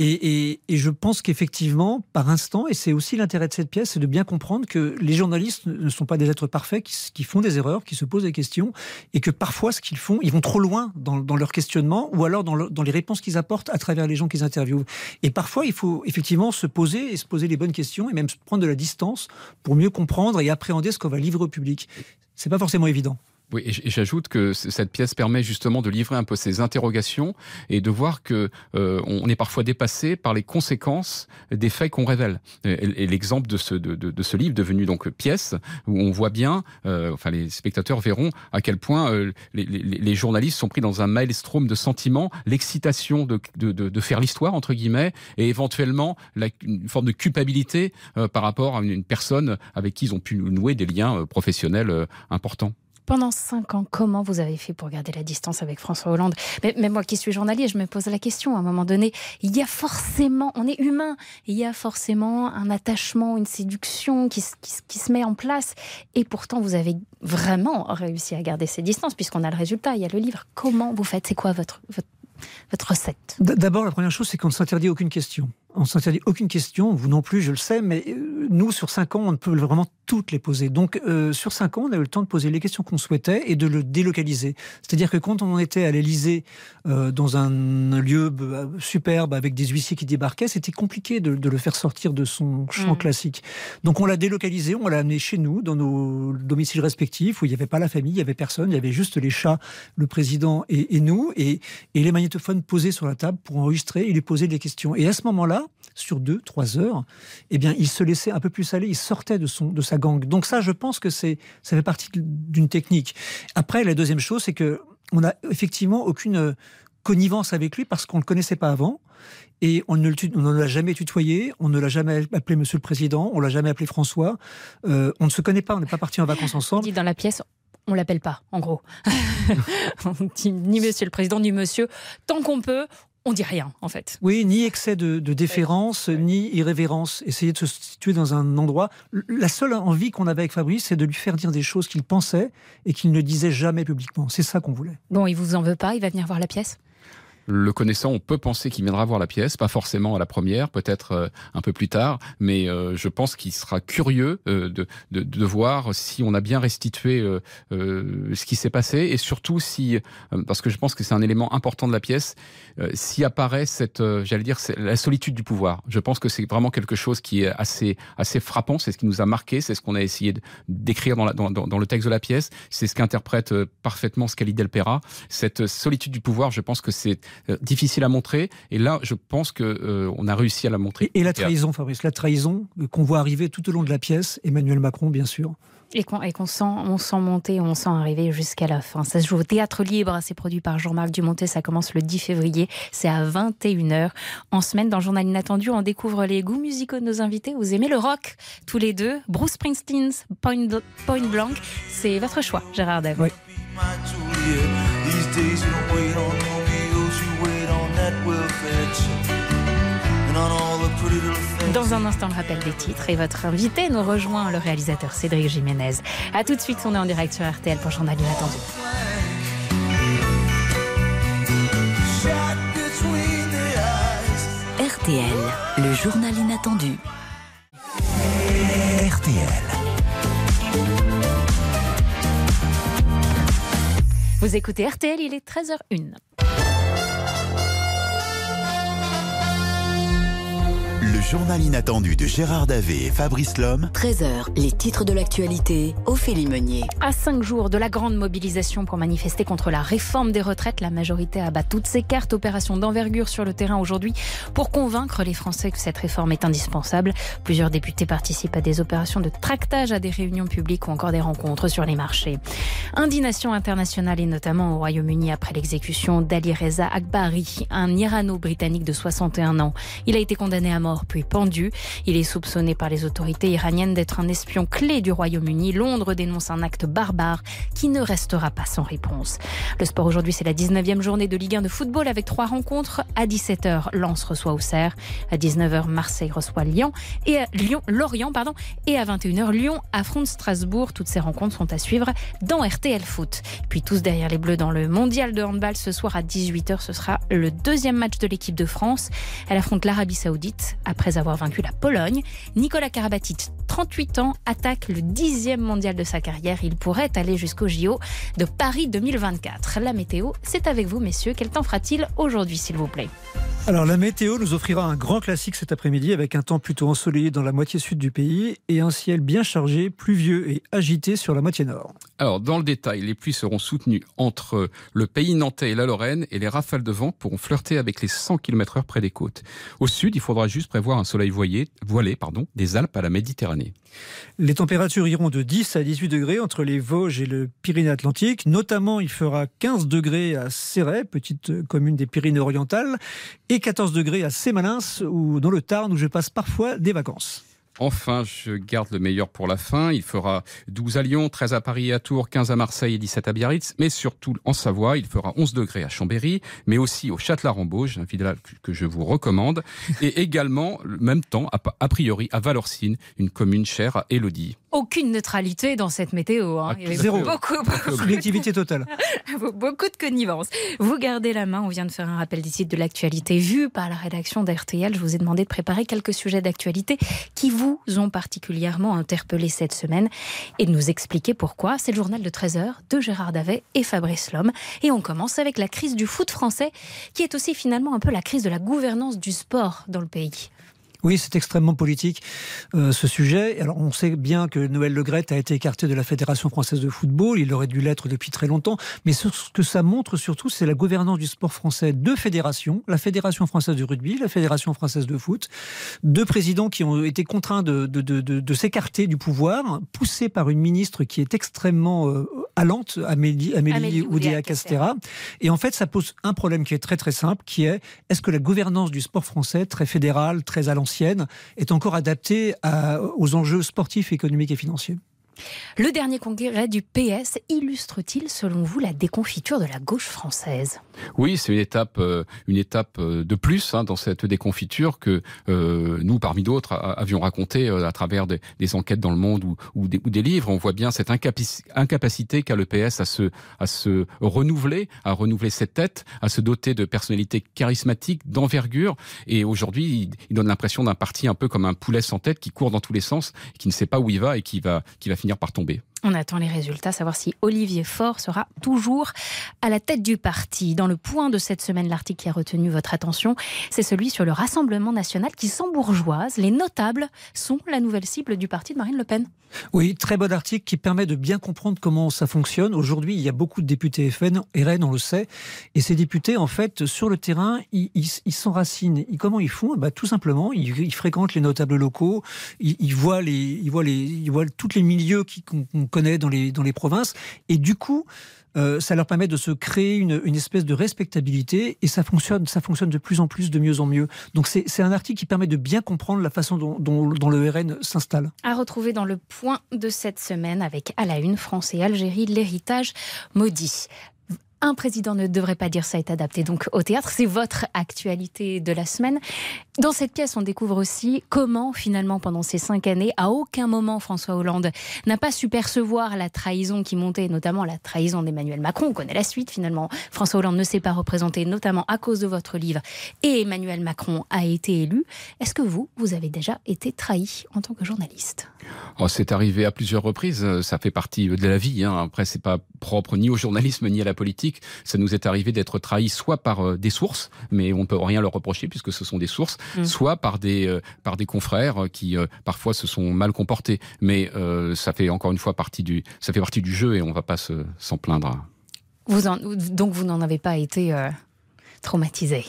Speaker 5: Et, je pense qu'effectivement, par instant, et c'est aussi l'intérêt de cette pièce, c'est de bien comprendre que les journalistes ne sont pas des êtres parfaits, qui, font des erreurs, qui se posent des questions, et que parfois, ce qu'ils font, ils vont trop loin dans, leur questionnement, ou alors dans, dans les réponses qu'ils apportent à travers les gens qu'ils interviewent. Et parfois, il faut effectivement se poser et se poser les bonnes questions, et même prendre de la distance pour mieux comprendre et appréhender ce qu'on va livrer au public. C'est pas forcément évident.
Speaker 8: Oui, et j'ajoute que cette pièce permet justement de livrer un peu ces interrogations et de voir que euh, on est parfois dépassé par les conséquences des faits qu'on révèle. Et, l'exemple de ce, de, de- ce livre devenu donc pièce, où on voit bien, euh, enfin les spectateurs verront à quel point euh, les, les- les journalistes sont pris dans un maelstrom de sentiments, l'excitation de, de, de- de faire l'histoire entre guillemets, et éventuellement la, une forme de culpabilité euh, par rapport à une, une personne avec qui ils ont pu nouer des liens euh, professionnels euh, importants.
Speaker 4: Pendant cinq ans, comment vous avez fait pour garder la distance avec François Hollande? Mais, moi qui suis journaliste, je me pose la question. À un moment donné, il y a forcément, on est humain, il y a forcément un attachement, une séduction qui, se- met en place. Et pourtant, vous avez vraiment réussi à garder ces distances, puisqu'on a le résultat, il y a le livre. Comment vous faites? C'est quoi votre, recette?
Speaker 5: D'abord, la première chose, c'est qu'on ne s'interdit aucune question. On ne s'interdit aucune question, vous non plus, je le sais, mais euh, nous, sur cinq ans, on ne peut vraiment toutes les poser. Donc, euh, sur cinq ans, on a eu le temps de poser les questions qu'on souhaitait et de le délocaliser. C'est-à-dire que quand on en était à l'Élysée, euh, dans un lieu euh, superbe, avec des huissiers qui débarquaient, c'était compliqué de, de le faire sortir de son champ
Speaker 24: Mm.
Speaker 5: classique. Donc, on l'a délocalisé, on l'a amené chez nous, dans nos domiciles respectifs, où il n'y avait pas la famille, il n'y avait personne, il y avait juste les chats, le président et, et nous, et, et les magnétophones posés sur la table pour enregistrer et lui poser des questions. Et à ce moment-là, sur deux, trois heures, eh bien, il se laissait un peu plus aller, il sortait de, son, de sa gang. Donc ça, je pense que c'est, ça fait partie d'une technique. Après, la deuxième chose, c'est que on n'a effectivement aucune connivence avec lui parce qu'on ne le connaissait pas avant. Et on ne, l'a jamais tutoyé, on ne l'a jamais appelé Monsieur le Président, on l'a jamais appelé François. Euh, on ne se connaît pas, on n'est pas parti en vacances ensemble.
Speaker 4: dit dans la pièce, on l'appelle pas, en gros. [laughs] ni Monsieur le Président, ni Monsieur. Tant qu'on peut, on dit rien, en fait.
Speaker 5: Oui, ni excès de, déférence, ni irrévérence. Essayer de se situer dans un endroit. La seule envie qu'on avait avec Fabrice, c'est de lui faire dire des choses qu'il pensait et qu'il ne disait jamais publiquement. C'est ça qu'on voulait.
Speaker 4: Bon, il vous en veut pas Il va venir voir la pièce?
Speaker 8: Le connaissant, on peut penser qu'il viendra voir la pièce, pas forcément à la première, peut-être euh, un peu plus tard, mais euh, je pense qu'il sera curieux euh, de, de, de, voir si on a bien restitué ce qui s'est passé et surtout si, parce que je pense que c'est un élément important de la pièce, s'y apparaît cette, j'allais dire, la solitude du pouvoir. Je pense que c'est vraiment quelque chose qui est assez, assez frappant, c'est ce qui nous a marqué, c'est ce qu'on a essayé d'écrire dans, dans, dans, le texte de la pièce, c'est ce qu'interprète parfaitement Scali Del Pera. Cette solitude du pouvoir, je pense que c'est difficile à montrer. Et là, je pense que euh, on a réussi à la montrer.
Speaker 5: Et, la trahison, Fabrice, la trahison qu'on voit arriver tout au long de la pièce, Emmanuel Macron, bien sûr.
Speaker 4: Et qu'on sent, on sent monter, on sent arriver jusqu'à la fin. Ça se joue au Théâtre Libre, c'est produit par Jean-Marc Dumontet, ça commence le 10 février, c'est à 21h. En semaine, dans Journal Inattendu, on découvre les goûts musicaux de nos invités. Vous aimez le rock, tous les deux. Bruce Springsteen's Point, Point Blank, c'est votre choix, Gérard Dev. Oui. Dans un instant, le rappel des titres et votre invité nous rejoint, le réalisateur Cédric Jiménez. A tout de suite, on est en direct sur RTL pour Journal Inattendu.
Speaker 3: RTL, le journal inattendu. RTL.
Speaker 4: Vous écoutez RTL, il est 13h01.
Speaker 23: Le journal inattendu de Gérard Davé et Fabrice Lhomme.
Speaker 3: 13h, les titres de l'actualité, Ophélie Meunier.
Speaker 4: À cinq jours de la grande mobilisation pour manifester contre la réforme des retraites, la majorité abat toutes ses cartes. Opération d'envergure sur le terrain aujourd'hui pour convaincre les Français que cette réforme est indispensable. Plusieurs députés participent à des opérations de tractage, à des réunions publiques ou encore des rencontres sur les marchés. Indignation internationale et notamment au Royaume-Uni après l'exécution d'Ali Reza Akbari, un Irano-britannique de 61 ans. Il a été condamné à mort puis pendu. Il est soupçonné par les autorités iraniennes d'être un espion clé du Royaume-Uni. Londres dénonce un acte barbare qui ne restera pas sans réponse. Le sport aujourd'hui, c'est la 19e journée de Ligue 1 de football avec trois rencontres. À 17h, Lens reçoit Auxerre. À 19h, Marseille reçoit Lyon et Lyon, Lorient, pardon. Et à 21h, Lyon affronte Strasbourg. Toutes ces rencontres sont à suivre dans RTL Foot. Puis tous derrière les Bleus dans le mondial de handball ce soir à 18h. Ce sera le deuxième match de l'équipe de France. Elle affronte l'Arabie Saoudite après avoir vaincu la Pologne, Nicolas Karabatic, 38 ans, attaque le dixième mondial de sa carrière. Il pourrait aller jusqu'au JO de Paris 2024. La météo, c'est avec vous, messieurs. Quel temps fera-t-il aujourd'hui, s'il vous plaît?
Speaker 5: Alors, la météo nous offrira un grand classique cet après-midi avec un temps plutôt ensoleillé dans la moitié sud du pays et un ciel bien chargé, pluvieux et agité sur la moitié nord.
Speaker 8: Alors, dans le détail, les pluies seront soutenues entre le pays nantais et la Lorraine et les rafales de vent pourront flirter avec les 100 km/h près des côtes. Au sud, il faudra juste prévoir un soleil voilé, voilé pardon, des Alpes à la Méditerranée.
Speaker 5: Les températures iront de 10 à 18 degrés entre les Vosges et le Pyrénées-Atlantique. Notamment, il fera 15 degrés à Céret, petite commune des Pyrénées-Orientales, et 14 degrés à Sémalins, ou dans le Tarn, où je passe parfois des vacances.
Speaker 8: Enfin, je garde le meilleur pour la fin. Il fera 12 à Lyon, 13 à Paris et à Tours, 15 à Marseille et 17 à Biarritz. Mais surtout en Savoie, il fera 11 degrés à Chambéry, mais aussi au Châtellerault-Bauge, un village que je vous recommande. [laughs] Et également, le même temps, a priori, à Valorcine, une commune chère à Élodie
Speaker 4: aucune neutralité dans cette météo. Hein.
Speaker 5: Ah, Il y zéro. Beaucoup, Subjectivité totale. [laughs]
Speaker 4: beaucoup de connivence. Vous gardez la main. On vient de faire un rappel des sites de l'actualité vu par la rédaction d'RTL. Je vous ai demandé de préparer quelques sujets d'actualité qui vous ont particulièrement interpellé cette semaine et de nous expliquer pourquoi. C'est le journal de 13h de Gérard Davet et Fabrice Lhomme. Et on commence avec la crise du foot français qui est aussi finalement un peu la crise de la gouvernance du sport dans le pays.
Speaker 5: Oui, c'est extrêmement politique euh, ce sujet. Alors on sait bien que Noël Legrette a été écarté de la Fédération française de football, il aurait dû l'être depuis très longtemps, mais ce que ça montre surtout, c'est la gouvernance du sport français. Deux fédérations, la Fédération française de rugby, la Fédération française de foot, deux présidents qui ont été contraints de, de, de, de s'écarter du pouvoir, poussés par une ministre qui est extrêmement euh, allante, Amélie, Amélie, Amélie Oudéa-Castera. Et en fait, ça pose un problème qui est très très simple, qui est est-ce que la gouvernance du sport français, très fédéral, très à est encore adaptée aux enjeux sportifs, économiques et financiers
Speaker 4: le dernier congrès du PS illustre-t-il, selon vous, la déconfiture de la gauche française?
Speaker 8: Oui, c'est une étape, euh, une étape euh, de plus hein, dans cette déconfiture que euh, nous, parmi d'autres, avions raconté à travers des, enquêtes dans le monde ou, des, livres. On voit bien cette incapacité qu'a le PS à se, renouveler, à renouveler cette tête, à se doter de personnalités charismatiques, d'envergure. Et aujourd'hui, il, donne l'impression d'un parti un peu comme un poulet sans tête qui court dans tous les sens, qui ne sait pas où il va et qui va, qui va finir par tomber.
Speaker 4: On attend les résultats, savoir si Olivier Faure sera toujours à la tête du parti. Dans le point de cette semaine, l'article qui a retenu votre attention, c'est celui sur le Rassemblement national qui s'embourgeoise. Les notables sont la nouvelle cible du parti de Marine Le Pen.
Speaker 5: Oui, très bon article qui permet de bien comprendre comment ça fonctionne. Aujourd'hui, il y a beaucoup de députés FN, RN, on le sait, et ces députés, en fait, sur le terrain, ils, s'enracinent. comment ils font? Bah, Tout simplement, ils, fréquentent les notables locaux, ils, voient, les, ils, voient, les, ils voient tous les milieux qu'on connaît dans les, dans les provinces, et du coup, euh, ça leur permet de se créer une, espèce de respectabilité et ça fonctionne, ça fonctionne de plus en plus, de mieux en mieux. Donc c'est un article qui permet de bien comprendre la façon dont le RN s'installe.
Speaker 4: À retrouver dans le point de cette semaine avec à la une France et Algérie, l'héritage maudit. Un président ne devrait pas dire ça est adapté donc au théâtre. C'est votre actualité de la semaine. Dans cette pièce, on découvre aussi comment, finalement, pendant ces cinq années, à aucun moment François Hollande n'a pas su percevoir la trahison qui montait, notamment la trahison d'Emmanuel Macron. On connaît la suite, finalement. François Hollande ne s'est pas représenté, notamment à cause de votre livre, et Emmanuel Macron a été élu. Est-ce que vous, vous avez déjà été trahi en tant que journaliste?
Speaker 8: Oh, C'est arrivé à plusieurs reprises. Ça fait partie de la vie. Hein. Après, c'est pas propre ni au journalisme ni à la politique. Ça nous est arrivé d'être trahi soit par euh, des sources, mais on ne peut rien leur reprocher puisque ce sont des sources, Mm. soit par des, euh, par des confrères qui euh, parfois se sont mal comportés. Mais euh, ça fait encore une fois partie du, ça fait partie du jeu et on ne va pas s'en plaindre.
Speaker 4: Vous donc vous n'en avez pas été traumatisé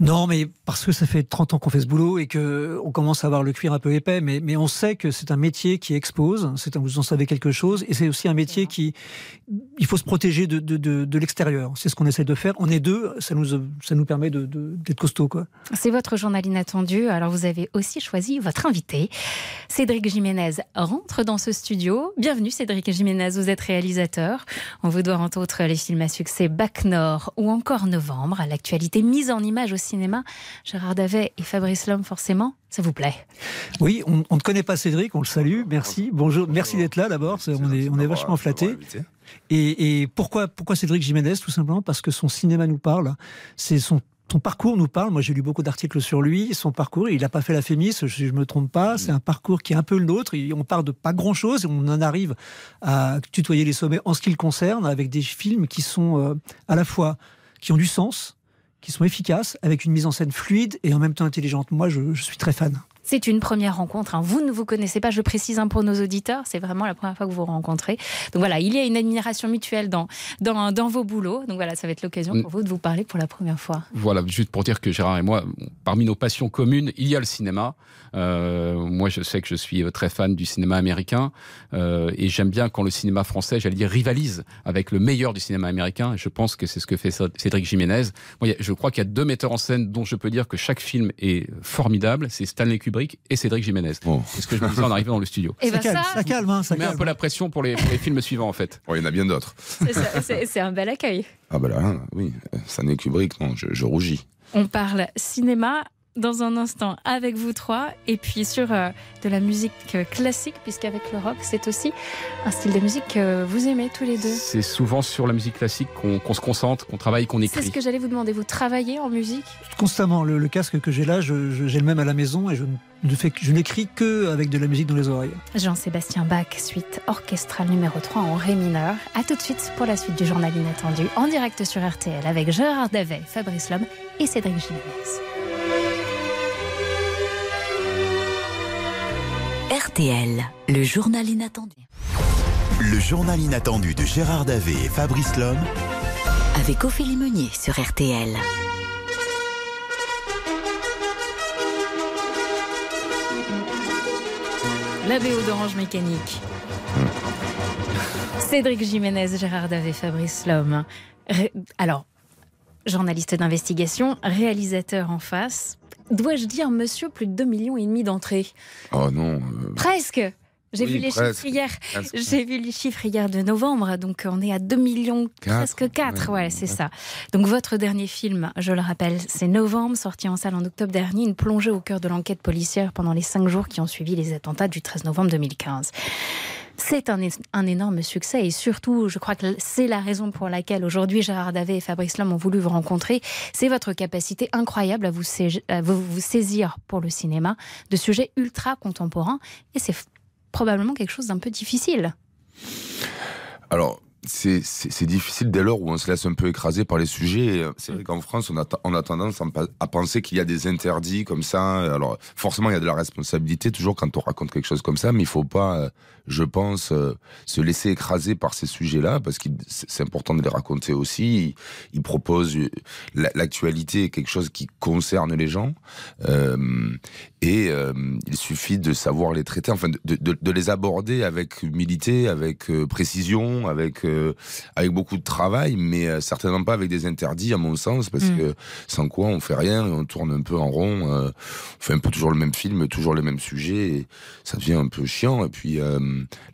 Speaker 5: Non, mais parce que ça fait 30 ans qu'on fait ce boulot et qu'on commence à avoir le cuir un peu épais, mais, mais on sait que c'est un métier qui expose, c'est vous en savez quelque chose, et c'est aussi un métier qui... Il faut se protéger de, de, de, l'extérieur. C'est ce qu'on essaie de faire. On est deux, ça nous, ça nous permet d'être de, costaud. Quoi.
Speaker 4: C'est votre journal inattendu. Alors vous avez aussi choisi votre invité. Cédric Jiménez rentre dans ce studio. Bienvenue Cédric Jiménez, vous êtes réalisateur. On vous doit entre autres les films à succès Bac Nord ou encore Novembre à l'actualité mise en image au cinéma. Gérard Davet et Fabrice Lhomme, forcément, ça vous plaît?
Speaker 5: Oui, on, ne connaît pas Cédric, on le salue. Merci. Bonjour, merci d'être là d'abord. On est, vachement flattés. Et, pourquoi, Cédric Jiménez Tout simplement? Parce que son cinéma nous parle. C'est son parcours nous parle. Moi, j'ai lu beaucoup d'articles sur lui. Son parcours, il n'a pas fait la Fémis, je ne me trompe pas. C'est un parcours qui est un peu le nôtre. On part de pas grand-chose on en arrive à tutoyer les sommets en ce qui le concerne, avec des films qui sont euh, à la fois qui ont du sens, qui sont efficaces, avec une mise en scène fluide et en même temps intelligente. Moi, je, suis très fan.
Speaker 4: C'est une première rencontre. Hein. Vous ne vous connaissez pas, je précise un pour nos auditeurs, c'est vraiment la première fois que vous vous rencontrez. Donc voilà, il y a une admiration mutuelle dans, dans, dans vos boulots. Donc voilà, ça va être l'occasion pour vous de vous parler pour la première fois.
Speaker 8: Voilà, juste pour dire que Gérard et moi, parmi nos passions communes, il y a le cinéma. Euh, moi, je sais que je suis très fan du cinéma américain euh, et j'aime bien quand le cinéma français, j'allais dire, rivalise avec le meilleur du cinéma américain. Je pense que c'est ce que fait Cédric Jiménez. Moi, je crois qu'il y a deux metteurs en scène dont je peux dire que chaque film est formidable. C'est Stanley Kubrick et Cédric Jiménez. C'est ce que je me disais en arrivant dans le studio.
Speaker 5: Et ça, calme, ça, calme, hein, ça
Speaker 8: met un peu la pression pour les, films suivants, en fait.
Speaker 24: il y en a bien d'autres.
Speaker 4: C'est un bel accueil.
Speaker 24: Ah bah là, oui. Stanley Kubrick, non, je rougis.
Speaker 4: On parle cinéma dans un instant avec vous trois et puis sur euh, de la musique euh, classique puisqu'avec le rock c'est aussi un style de musique que vous aimez tous les deux.
Speaker 8: C'est souvent sur la musique classique qu'on se concentre, qu'on travaille, qu'on écrit.
Speaker 4: C'est ce que j'allais vous demander. Vous travaillez en musique?
Speaker 5: Constamment. Le, casque que j'ai là, j'ai le même à la maison et je ne fais, je n'écris que avec de la musique dans les oreilles.
Speaker 4: Jean-Sébastien Bach, suite orchestrale numéro 3 en ré mineur. A tout de suite pour la suite du journal inattendu en direct sur RTL avec Gérard Davet, Fabrice Lhomme et Cédric Jiménez.
Speaker 3: RTL, le journal inattendu.
Speaker 23: Le journal inattendu de Gérard Davé et Fabrice Lhomme.
Speaker 3: Avec Ophélie Meunier sur RTL.
Speaker 4: La BO d'Orange Mécanique. Cédric Jiménez, Gérard Davé, Fabrice Lhomme. Ré- Alors, journaliste d'investigation, réalisateur en face. Dois-je dire, monsieur, plus de 2 millions et demi d'entrées?
Speaker 24: Oh non. euh,
Speaker 4: Presque j'ai
Speaker 24: Oui,
Speaker 4: vu les
Speaker 24: presque.
Speaker 4: chiffres hier. J'ai vu les chiffres hier de novembre, donc on est à 2 millions, presque 4, ouais, c'est ça. Donc votre dernier film, je le rappelle, c'est Novembre, sorti en salle en octobre dernier, une plongée au cœur de l'enquête policière pendant les cinq jours qui ont suivi les attentats du 13 novembre 2015. C'est un, un énorme succès et surtout, je crois que c'est la raison pour laquelle aujourd'hui Gérard Davet et Fabrice Lhomme ont voulu vous rencontrer. C'est votre capacité incroyable à vous, à vous- vous saisir pour le cinéma de sujets ultra contemporains et c'est probablement quelque chose d'un peu difficile.
Speaker 24: Alors, c'est- difficile dès lors où on se laisse un peu écraser par les sujets. Et, C'est vrai qu'en France, on a, ta- on a tendance à, penser qu'il y a des interdits comme ça. Alors, forcément, il y a de la responsabilité toujours quand on raconte quelque chose comme ça, mais il faut pas, je pense, euh, se laisser écraser par ces sujets-là, parce que c'est important de les raconter aussi. Ils, ils proposent euh, la- l'actualité quelque chose qui concerne les gens, euh, et euh, il suffit de savoir les traiter, enfin, de, de- de les aborder avec humilité, avec précision, avec euh, avec beaucoup de travail, mais euh, certainement pas avec des interdits, à mon sens, parce
Speaker 25: Mm.
Speaker 24: que sans quoi on fait rien, et on tourne un peu en rond, euh, on fait un peu toujours le même film, toujours les mêmes sujets, et ça devient un peu chiant. Et puis euh,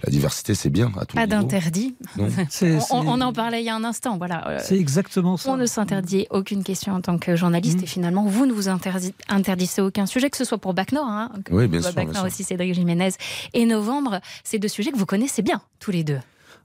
Speaker 24: la diversité, c'est bien à tout
Speaker 4: Pas d'interdit. [laughs] On, en parlait il y a un instant. Voilà.
Speaker 5: C'est exactement ça.
Speaker 4: On ne s'interdit aucune question en tant que journaliste
Speaker 5: Mhm.
Speaker 4: et finalement, vous ne vous interdi- interdisez aucun sujet, que ce soit pour Bac Nord, hein, que
Speaker 24: Oui, bien
Speaker 4: soit
Speaker 24: sûr,
Speaker 4: Bac
Speaker 24: bien
Speaker 4: Nord
Speaker 24: sûr.
Speaker 4: aussi, Cédric Jiménez et Novembre. C'est deux sujets que vous connaissez bien, tous les deux.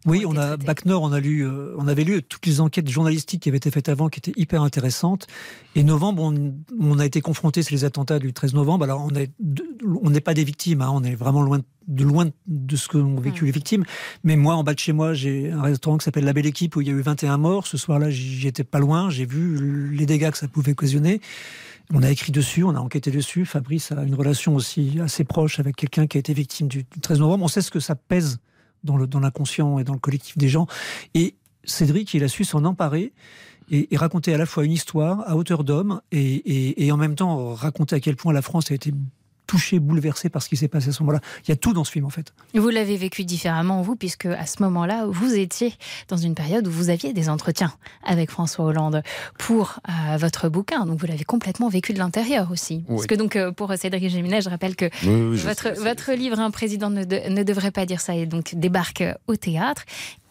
Speaker 5: Oui, on a Bac Nord, on a lu, euh, on avait lu toutes les enquêtes journalistiques qui avaient été faites avant, qui étaient hyper intéressantes. Et novembre, on, on a été confronté, c'est les attentats du 13 novembre. Alors on est, de- on n'est pas des victimes, hein, on est vraiment loin de loin de ce que ont vécu les victimes. Mais moi, en bas de chez moi, j'ai un restaurant qui s'appelle La Belle Équipe où il y a eu 21 morts. Ce soir-là, j'y étais pas loin. J'ai vu les dégâts que ça pouvait occasionner. On a écrit dessus, on a enquêté dessus. Fabrice a une relation aussi assez proche avec quelqu'un qui a été victime du 13 novembre. On sait ce que ça pèse dans le dans l'inconscient et dans le collectif des gens. Et Cédric, il a su s'en emparer et, raconter à la fois une histoire à hauteur d'homme et- et en même temps raconter à quel point la France a été touchée, bouleversée par ce qui s'est passé à ce moment-là. Il y a tout dans ce film en fait.
Speaker 4: Vous l'avez vécu différemment, vous, puisque à ce moment-là, vous étiez dans une période où vous aviez des entretiens avec François Hollande pour euh, votre bouquin. Donc vous l'avez complètement vécu de l'intérieur aussi.
Speaker 24: Oui.
Speaker 4: Parce que donc, euh, pour Cédric Géminet, je rappelle que
Speaker 24: Oui, oui, je
Speaker 4: votre,
Speaker 24: sais,
Speaker 4: votre livre Un président ne, de- ne devrait pas dire ça et donc débarque euh, au théâtre.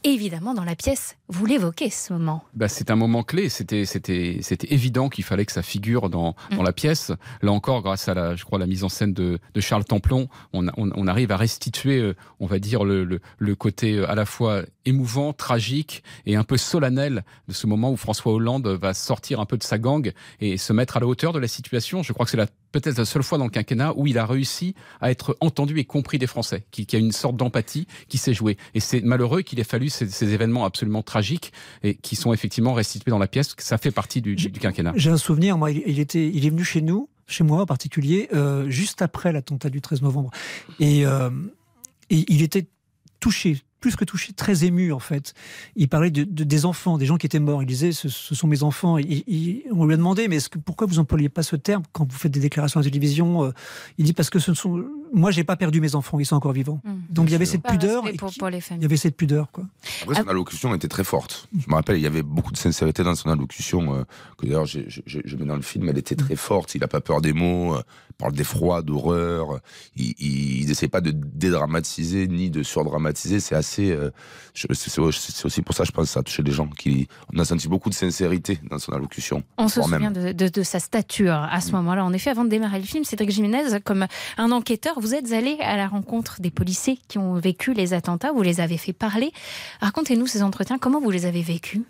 Speaker 4: Évidemment, dans la pièce, vous l'évoquez ce moment.
Speaker 8: Bah, c'est un moment clé. C'était, c'était, c'était évident qu'il fallait que ça figure dans, dans la pièce. Là encore, grâce à la, je crois, la mise en scène de, de Charles Templon, on, a- on, on arrive à restituer, euh, on va dire, le, le, le côté euh, à la fois émouvant, tragique et un peu solennel de ce moment où François Hollande va sortir un peu de sa gangue et se mettre à la hauteur de la situation. Je crois que c'est la peut-être la seule fois dans le quinquennat où il a réussi à être entendu et compris des Français, qu'il y a une sorte d'empathie qui s'est jouée. Et c'est malheureux qu'il ait fallu ces, ces événements absolument tragiques et qui sont effectivement restitués dans la pièce. Ça fait partie du, quinquennat.
Speaker 5: J'ai un souvenir, moi, il, il était, il est venu chez nous, chez moi en particulier, euh, juste après l'attentat du 13 novembre. Et, euh, et il était touché, plus que touché, très ému en fait. Il parlait de, de- des enfants, des gens qui étaient morts. Il disait ce, ce sont mes enfants. Il- il- on lui a demandé mais est-ce que pourquoi vous employez pas ce terme quand vous faites des déclarations à la télévision Euh, Il dit parce que ce ne sont moi j'ai pas perdu mes enfants, ils sont encore vivants. Donc il y avait cette pudeur.
Speaker 4: respect
Speaker 5: et
Speaker 4: pour,
Speaker 5: qui-
Speaker 4: pour les
Speaker 5: il y avait cette pudeur quoi.
Speaker 24: Après, son allocution était très forte. Je me rappelle, il y avait beaucoup de sincérité dans son allocution, euh, que d'ailleurs je, je- je mets dans le film. Elle était très forte. Il n'a pas peur des mots. euh, il parle d'effroi, d'horreur. Il, il, n'essaie pas de dédramatiser ni de surdramatiser. C'est assez. Euh, c'est aussi pour ça, je pense, ça a touché les gens. Qui, on a senti beaucoup de sincérité dans son allocution.
Speaker 4: On se souvient de, de- de sa stature à ce moment-là. En effet, avant de démarrer le film, Cédric Jiménez, comme un enquêteur, vous êtes allé à la rencontre des policiers qui ont vécu les attentats. Vous les avez fait parler. Racontez-nous ces entretiens. Comment vous les avez vécus?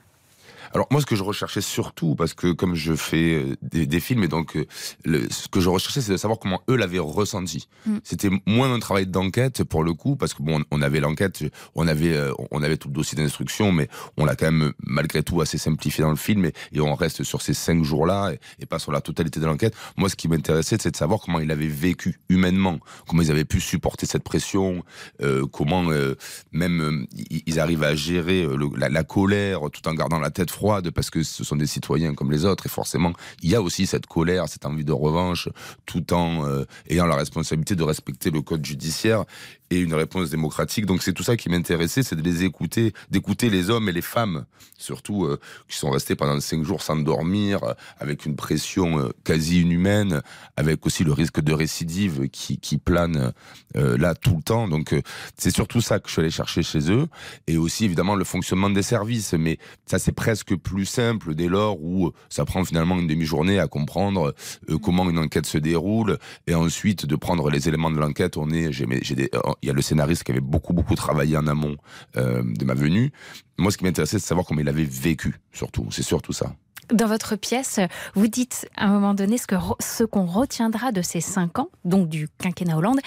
Speaker 24: Alors moi, ce que je recherchais surtout, parce que comme je fais euh, des, des films, et donc euh, le, ce que je recherchais, c'est de savoir comment eux l'avaient ressenti.
Speaker 4: Mm.
Speaker 24: C'était moins un travail d'enquête pour le coup, parce que bon, on avait l'enquête, on avait, euh, on avait tout le dossier d'instruction, mais on l'a quand même malgré tout assez simplifié dans le film, et, et on reste sur ces cinq jours-là et, et pas sur la totalité de l'enquête. Moi, ce qui m'intéressait, c'est de savoir comment il avait vécu humainement, comment ils avaient pu supporter cette pression, euh, comment euh, même euh, ils- ils arrivent à gérer le- la, la colère tout en gardant la tête froide parce que ce sont des citoyens comme les autres et forcément il y a aussi cette colère, cette envie de revanche tout en euh, ayant la responsabilité de respecter le code judiciaire et une réponse démocratique. Donc c'est tout ça qui m'intéressait, c'est de les écouter, d'écouter les hommes et les femmes, surtout euh, qui sont restés pendant cinq jours sans dormir, euh, avec une pression euh, quasi inhumaine, avec aussi le risque de récidive qui, plane là tout le temps. Donc c'est surtout ça que je suis allé chercher chez eux, et aussi évidemment le fonctionnement des services. Mais ça c'est presque plus simple dès lors où ça prend finalement une demi-journée à comprendre comment une enquête se déroule, et ensuite de prendre les éléments de l'enquête. On est, il y a le scénariste qui avait beaucoup beaucoup travaillé en amont euh, de ma venue. Moi, ce qui m'intéressait, c'est de savoir comment il avait vécu, surtout. C'est surtout ça.
Speaker 4: Dans votre pièce, vous dites à un moment donné ce que re- ce qu'on retiendra de ces cinq ans, donc du quinquennat Hollande,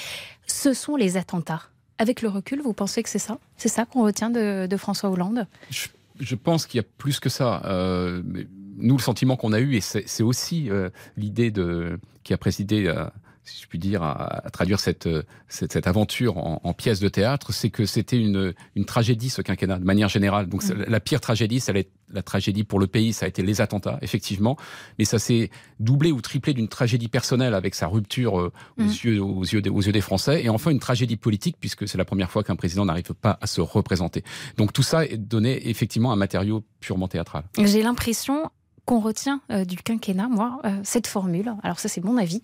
Speaker 4: ce sont les attentats. Avec le recul, vous pensez que c'est ça? C'est ça qu'on retient de, de François Hollande?
Speaker 8: Je, je pense qu'il y a plus que ça. Euh, mais nous, le sentiment qu'on a eu, et c'est c'est aussi euh, l'idée de qui a présidé, à, si je puis dire, à, à traduire cette, euh, cette, cette aventure en, en pièce de théâtre, c'est que c'était une, une tragédie, ce quinquennat, de manière générale. Donc,
Speaker 4: Mm.
Speaker 8: la pire tragédie, ça allait la tragédie pour le pays, ça a été les attentats, effectivement. Mais ça s'est doublé ou triplé d'une tragédie personnelle avec sa rupture euh, aux,
Speaker 4: Mm.
Speaker 8: yeux, aux, yeux des, aux yeux des Français. Et enfin, une tragédie politique, puisque c'est la première fois qu'un président n'arrive pas à se représenter. Donc, tout ça donnait effectivement un matériau purement théâtral.
Speaker 4: J'ai l'impression qu'on retient euh, du quinquennat, moi, euh, cette formule. Alors ça, c'est mon avis.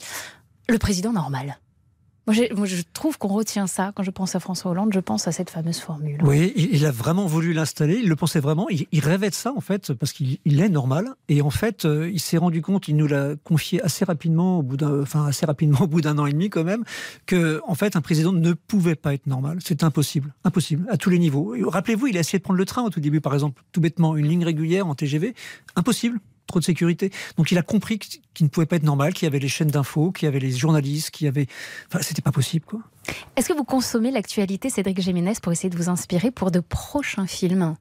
Speaker 4: Le président normal. Moi, je trouve qu'on retient ça quand je pense à François Hollande. Je pense à cette fameuse formule.
Speaker 26: Oui, il, a vraiment voulu l'installer, il le pensait vraiment, il, il rêvait de ça en fait, parce qu'il il est normal. Et en fait, euh, il s'est rendu compte, il nous l'a confié assez rapidement, au bout d'un, enfin assez rapidement, [laughs] au bout d'un an et demi quand même, que en fait, un président ne pouvait pas être normal. C'est impossible, impossible à tous les niveaux. Rappelez-vous, il a essayé de prendre le train au tout début, par exemple, tout bêtement, une ligne régulière en TGV, impossible. Trop de sécurité. Donc il a compris qu'il ne pouvait pas être normal, qu'il y avait les chaînes d'infos, qu'il y avait les journalistes, qu'il y avait. Enfin, c'était pas possible, quoi.
Speaker 4: Est-ce que vous consommez l'actualité, Cédric Jiménez, pour essayer de vous inspirer pour de prochains films?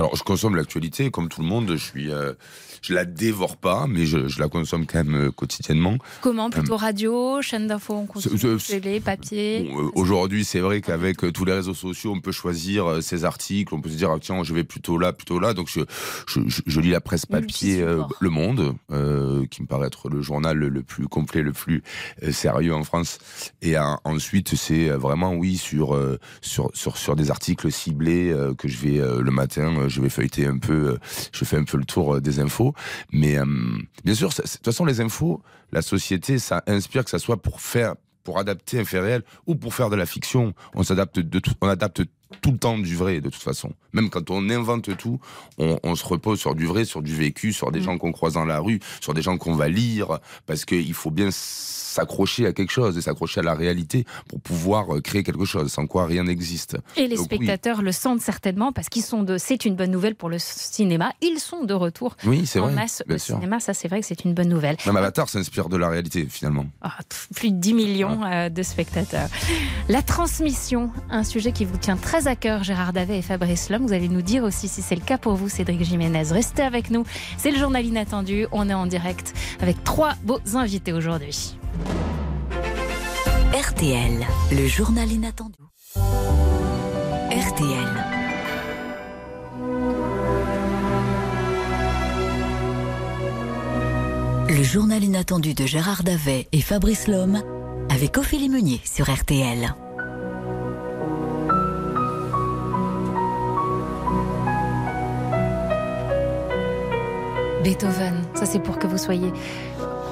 Speaker 24: Alors, je consomme l'actualité comme tout le monde. Je suis, euh, je la dévore pas, mais je, je la consomme quand même euh, quotidiennement.
Speaker 4: Comment Plutôt
Speaker 24: Euh,
Speaker 4: radio, chaîne d'infos
Speaker 24: c'est- c'est-
Speaker 4: télé, papier
Speaker 24: Bon, Aujourd'hui, c'est vrai qu'avec tous les réseaux sociaux, on peut choisir ses articles, on peut se dire ah, tiens, je vais plutôt là, plutôt là. Donc je, je, lis la presse papier. Le Monde, qui me paraît être le journal le, le plus complet, le plus sérieux en France. Et ensuite, c'est vraiment oui sur sur sur sur des articles ciblés que je vais le matin, je vais feuilleter un peu, euh, je fais un peu le tour euh, des infos. Mais euh, bien sûr, de toute façon, les infos, la société, ça inspire que ça soit pour faire pour adapter un fait réel ou pour faire de la fiction. On s'adapte de tout, on adapte tout le temps du vrai de toute façon. Même quand on invente tout, on, on se repose sur du vrai, sur du vécu, sur des gens qu'on croise dans la rue, sur des gens qu'on va lire, parce qu'il faut bien s'accrocher à quelque chose et s'accrocher à la réalité pour pouvoir euh, créer quelque chose, sans quoi rien n'existe.
Speaker 4: Et les
Speaker 24: Donc oui.
Speaker 4: spectateurs le sentent certainement parce qu'ils sont de. C'est une bonne nouvelle pour le cinéma. Ils sont de retour
Speaker 24: Oui, c'est
Speaker 4: en
Speaker 24: vrai,
Speaker 4: masse au
Speaker 24: sûr.
Speaker 4: cinéma. Ça, c'est vrai que c'est une bonne nouvelle.
Speaker 24: Même Avatar s'inspire de la réalité finalement.
Speaker 4: Ah, plus de 10 millions euh, de spectateurs. La transmission, un sujet qui vous tient très à cœur, Gérard Davet et Fabrice Lhomme. Vous allez nous dire aussi si c'est le cas pour vous, Cédric Jiménez. Restez avec nous. C'est le journal inattendu. On est en direct avec trois beaux invités aujourd'hui.
Speaker 3: RTL, le journal inattendu. RTL. Le journal inattendu de Gérard Davet et Fabrice Lhomme avec Ophélie Meunier sur RTL.
Speaker 4: Beethoven, ça c'est pour que vous soyez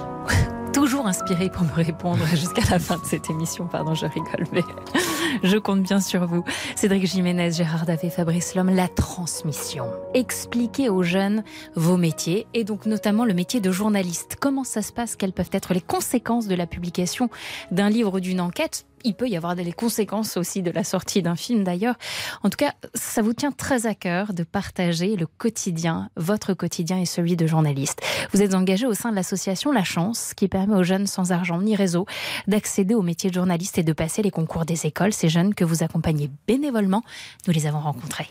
Speaker 4: [laughs] toujours inspiré pour me répondre [laughs] jusqu'à la fin de cette émission. Pardon, je rigole, mais [laughs] je compte bien sur vous. Cédric Jiménez, Gérard Davé, Fabrice Lhomme, la transmission. Expliquez aux jeunes vos métiers et donc notamment le métier de journaliste. Comment ça se passe? Quelles peuvent être les conséquences de la publication d'un livre ou d'une enquête? Il peut y avoir des conséquences aussi de la sortie d'un film d'ailleurs. En tout cas, ça vous tient très à cœur de partager le quotidien, votre quotidien et celui de journaliste. Vous êtes engagé au sein de l'association La Chance, qui permet aux jeunes sans argent ni réseau d'accéder au métier de journaliste et de passer les concours des écoles. Ces jeunes que vous accompagnez bénévolement, nous les avons rencontrés.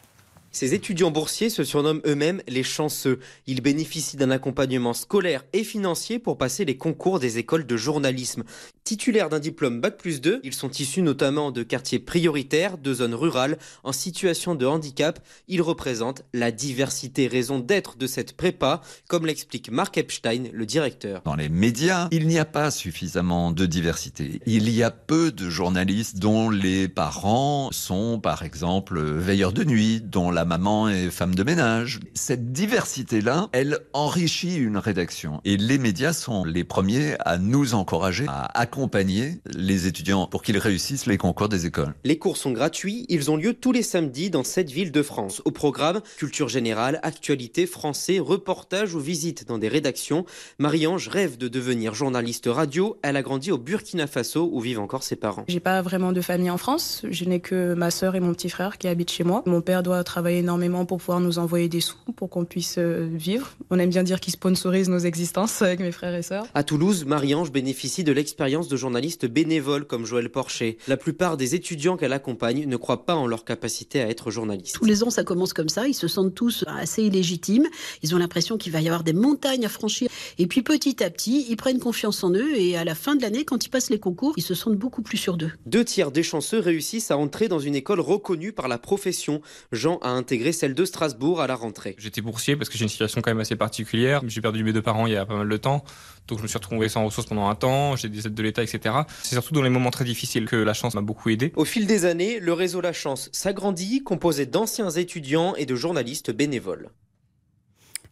Speaker 27: Ces étudiants boursiers se surnomment eux-mêmes les chanceux. Ils bénéficient d'un accompagnement scolaire et financier pour passer les concours des écoles de journalisme. Titulaires d'un diplôme Bac plus 2, ils sont issus notamment de quartiers prioritaires, de zones rurales, en situation de handicap. Ils représentent la diversité, raison d'être de cette prépa, comme l'explique Mark Epstein, le directeur.
Speaker 28: Dans les médias, il n'y a pas suffisamment de diversité. Il y a peu de journalistes dont les parents sont, par exemple, veilleurs de nuit, dont la maman est femme de ménage. Cette diversité-là, elle enrichit une rédaction. Et les médias sont les premiers à nous encourager, à accompagner les étudiants pour qu'ils réussissent les concours des écoles.
Speaker 27: Les cours sont gratuits, ils ont lieu tous les samedis dans cette ville de France. Au programme, culture générale, actualité, français, reportage ou visite dans des rédactions. Marie-Ange rêve de devenir journaliste radio. Elle a grandi au Burkina Faso où vivent encore ses parents.
Speaker 29: J'ai pas vraiment de famille en France. Je n'ai que ma sœur et mon petit frère qui habitent chez moi. Mon père doit travailler énormément pour pouvoir nous envoyer des sous pour qu'on puisse euh, vivre. On aime bien dire qu'il sponsorise nos existences [laughs] avec mes frères et sœurs.
Speaker 27: À Toulouse, Marie-Ange bénéficie de l'expérience de journaliste bénévole comme Joël Porcher. La plupart des étudiants qu'elle accompagne ne croient pas en leur capacité à être journaliste.
Speaker 30: Tous les ans, ça commence comme ça. Ils se sentent tous assez illégitimes. Ils ont l'impression qu'il va y avoir des montagnes à franchir. Et puis petit à petit, ils prennent confiance en eux. Et à la fin de l'année, quand ils passent les concours, ils se sentent beaucoup plus sûrs d'eux.
Speaker 27: Deux tiers des chanceux réussissent à entrer dans une école reconnue par la profession. Jean a intégré celle de Strasbourg à la rentrée.
Speaker 31: J'étais boursier parce que j'ai une situation quand même assez particulière. J'ai perdu mes deux parents il y a pas mal de temps, donc je me suis retrouvé sans ressources pendant un temps. J'ai des aides de l'État, etc. C'est surtout dans les moments très difficiles que la chance m'a beaucoup aidé.
Speaker 27: Au fil des années, le réseau La Chance s'agrandit, composé d'anciens étudiants et de journalistes bénévoles.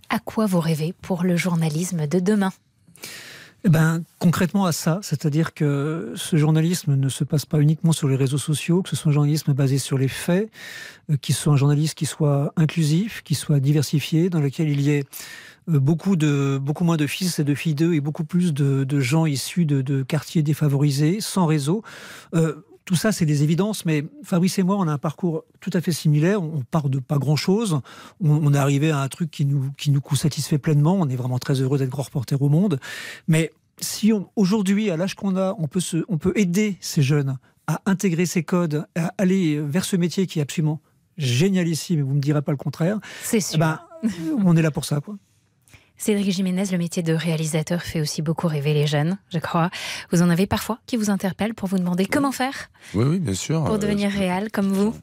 Speaker 4: À quoi vous rêvez pour le journalisme de demain?
Speaker 26: Eh ben, concrètement à ça, c'est-à-dire que ce journalisme ne se passe pas uniquement sur les réseaux sociaux, que ce soit un journalisme basé sur les faits, euh, qu'il soit un journaliste qui soit inclusif, qui soit diversifié, dans lequel il y ait euh, beaucoup de beaucoup moins de fils et de filles d'eux et beaucoup plus de, gens issus de, de, quartiers défavorisés, sans réseau. Euh, tout ça, c'est des évidences, mais Fabrice et moi, on a un parcours tout à fait similaire. On part de pas grand-chose. On, on, est arrivé à un truc qui nous, qui nous satisfait pleinement. On est vraiment très heureux d'être grand reporter au monde. Mais si aujourd'hui, à l'âge qu'on a, on peut, se, on peut aider ces jeunes à intégrer ces codes, à aller vers ce métier qui est absolument génialissime, mais vous ne me direz pas le contraire.
Speaker 4: C'est sûr.
Speaker 26: Eh ben, on est là pour ça, quoi.
Speaker 4: Cédric Jiménez, le métier de réalisateur fait aussi beaucoup rêver les jeunes, je crois. Vous en avez parfois qui vous interpellent pour vous demander comment faire
Speaker 24: Oui, oui, bien sûr.
Speaker 4: Pour devenir euh, réel comme vous?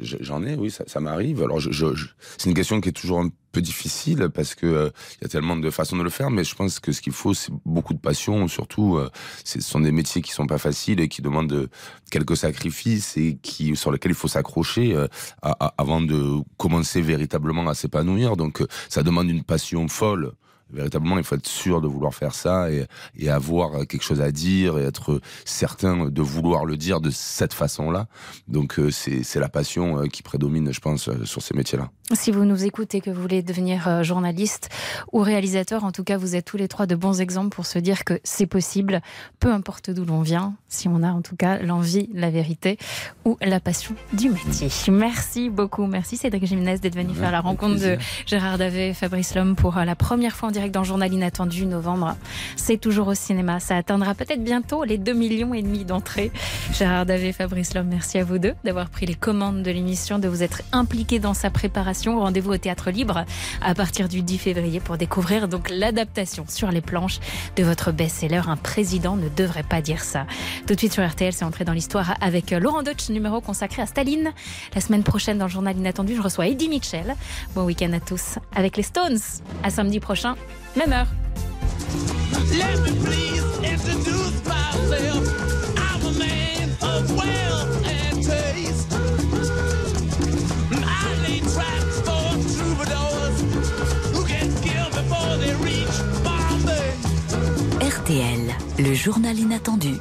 Speaker 24: J'en ai, oui, ça, ça m'arrive. Alors, je, je, je, c'est une question qui est toujours un peu difficile parce que il euh, y a tellement de façons de le faire, mais je pense que ce qu'il faut, c'est beaucoup de passion. Surtout, euh, ce sont des métiers qui sont pas faciles et qui demandent quelques sacrifices et qui sur lesquels il faut s'accrocher euh, avant de commencer véritablement à s'épanouir. Donc, ça demande une passion folle véritablement, il faut être sûr de vouloir faire ça et, et, avoir quelque chose à dire et être certain de vouloir le dire de cette façon-là. Donc c'est la passion qui prédomine, je pense, sur ces métiers-là.
Speaker 4: Si vous nous écoutez, que vous voulez devenir journaliste ou réalisateur, en tout cas, vous êtes tous les trois de bons exemples pour se dire que c'est possible, peu importe d'où l'on vient, si on a en tout cas l'envie, la vérité ou la passion du métier. Merci beaucoup. Merci Cédric Jiménez d'être venu ouais, faire la rencontre de Gérard Davet et Fabrice Lhomme pour la première fois en direct dans Journal Inattendu, novembre. C'est toujours au cinéma. Ça atteindra peut-être bientôt les 2 millions et demi d'entrées. Gérard et Fabrice Lhomme, merci à vous deux d'avoir pris les commandes de l'émission, de vous être impliqués dans sa préparation. Rendez-vous au Théâtre Libre à partir du 10 février pour découvrir donc l'adaptation sur les planches de votre best-seller. Un président ne devrait pas dire ça. Tout de suite sur RTL, c'est entré dans l'histoire avec Laurent Deutsch, numéro consacré à Staline. La semaine prochaine, dans journal inattendu, je reçois Eddie Mitchell. Bon week-end à tous avec les Stones. À samedi prochain, même heure. Let me please introduce myself. I'm a man of wealth and taste. I lay traps for troubadours who get killed before they reach Bombay.
Speaker 3: RTL, le journal inattendu.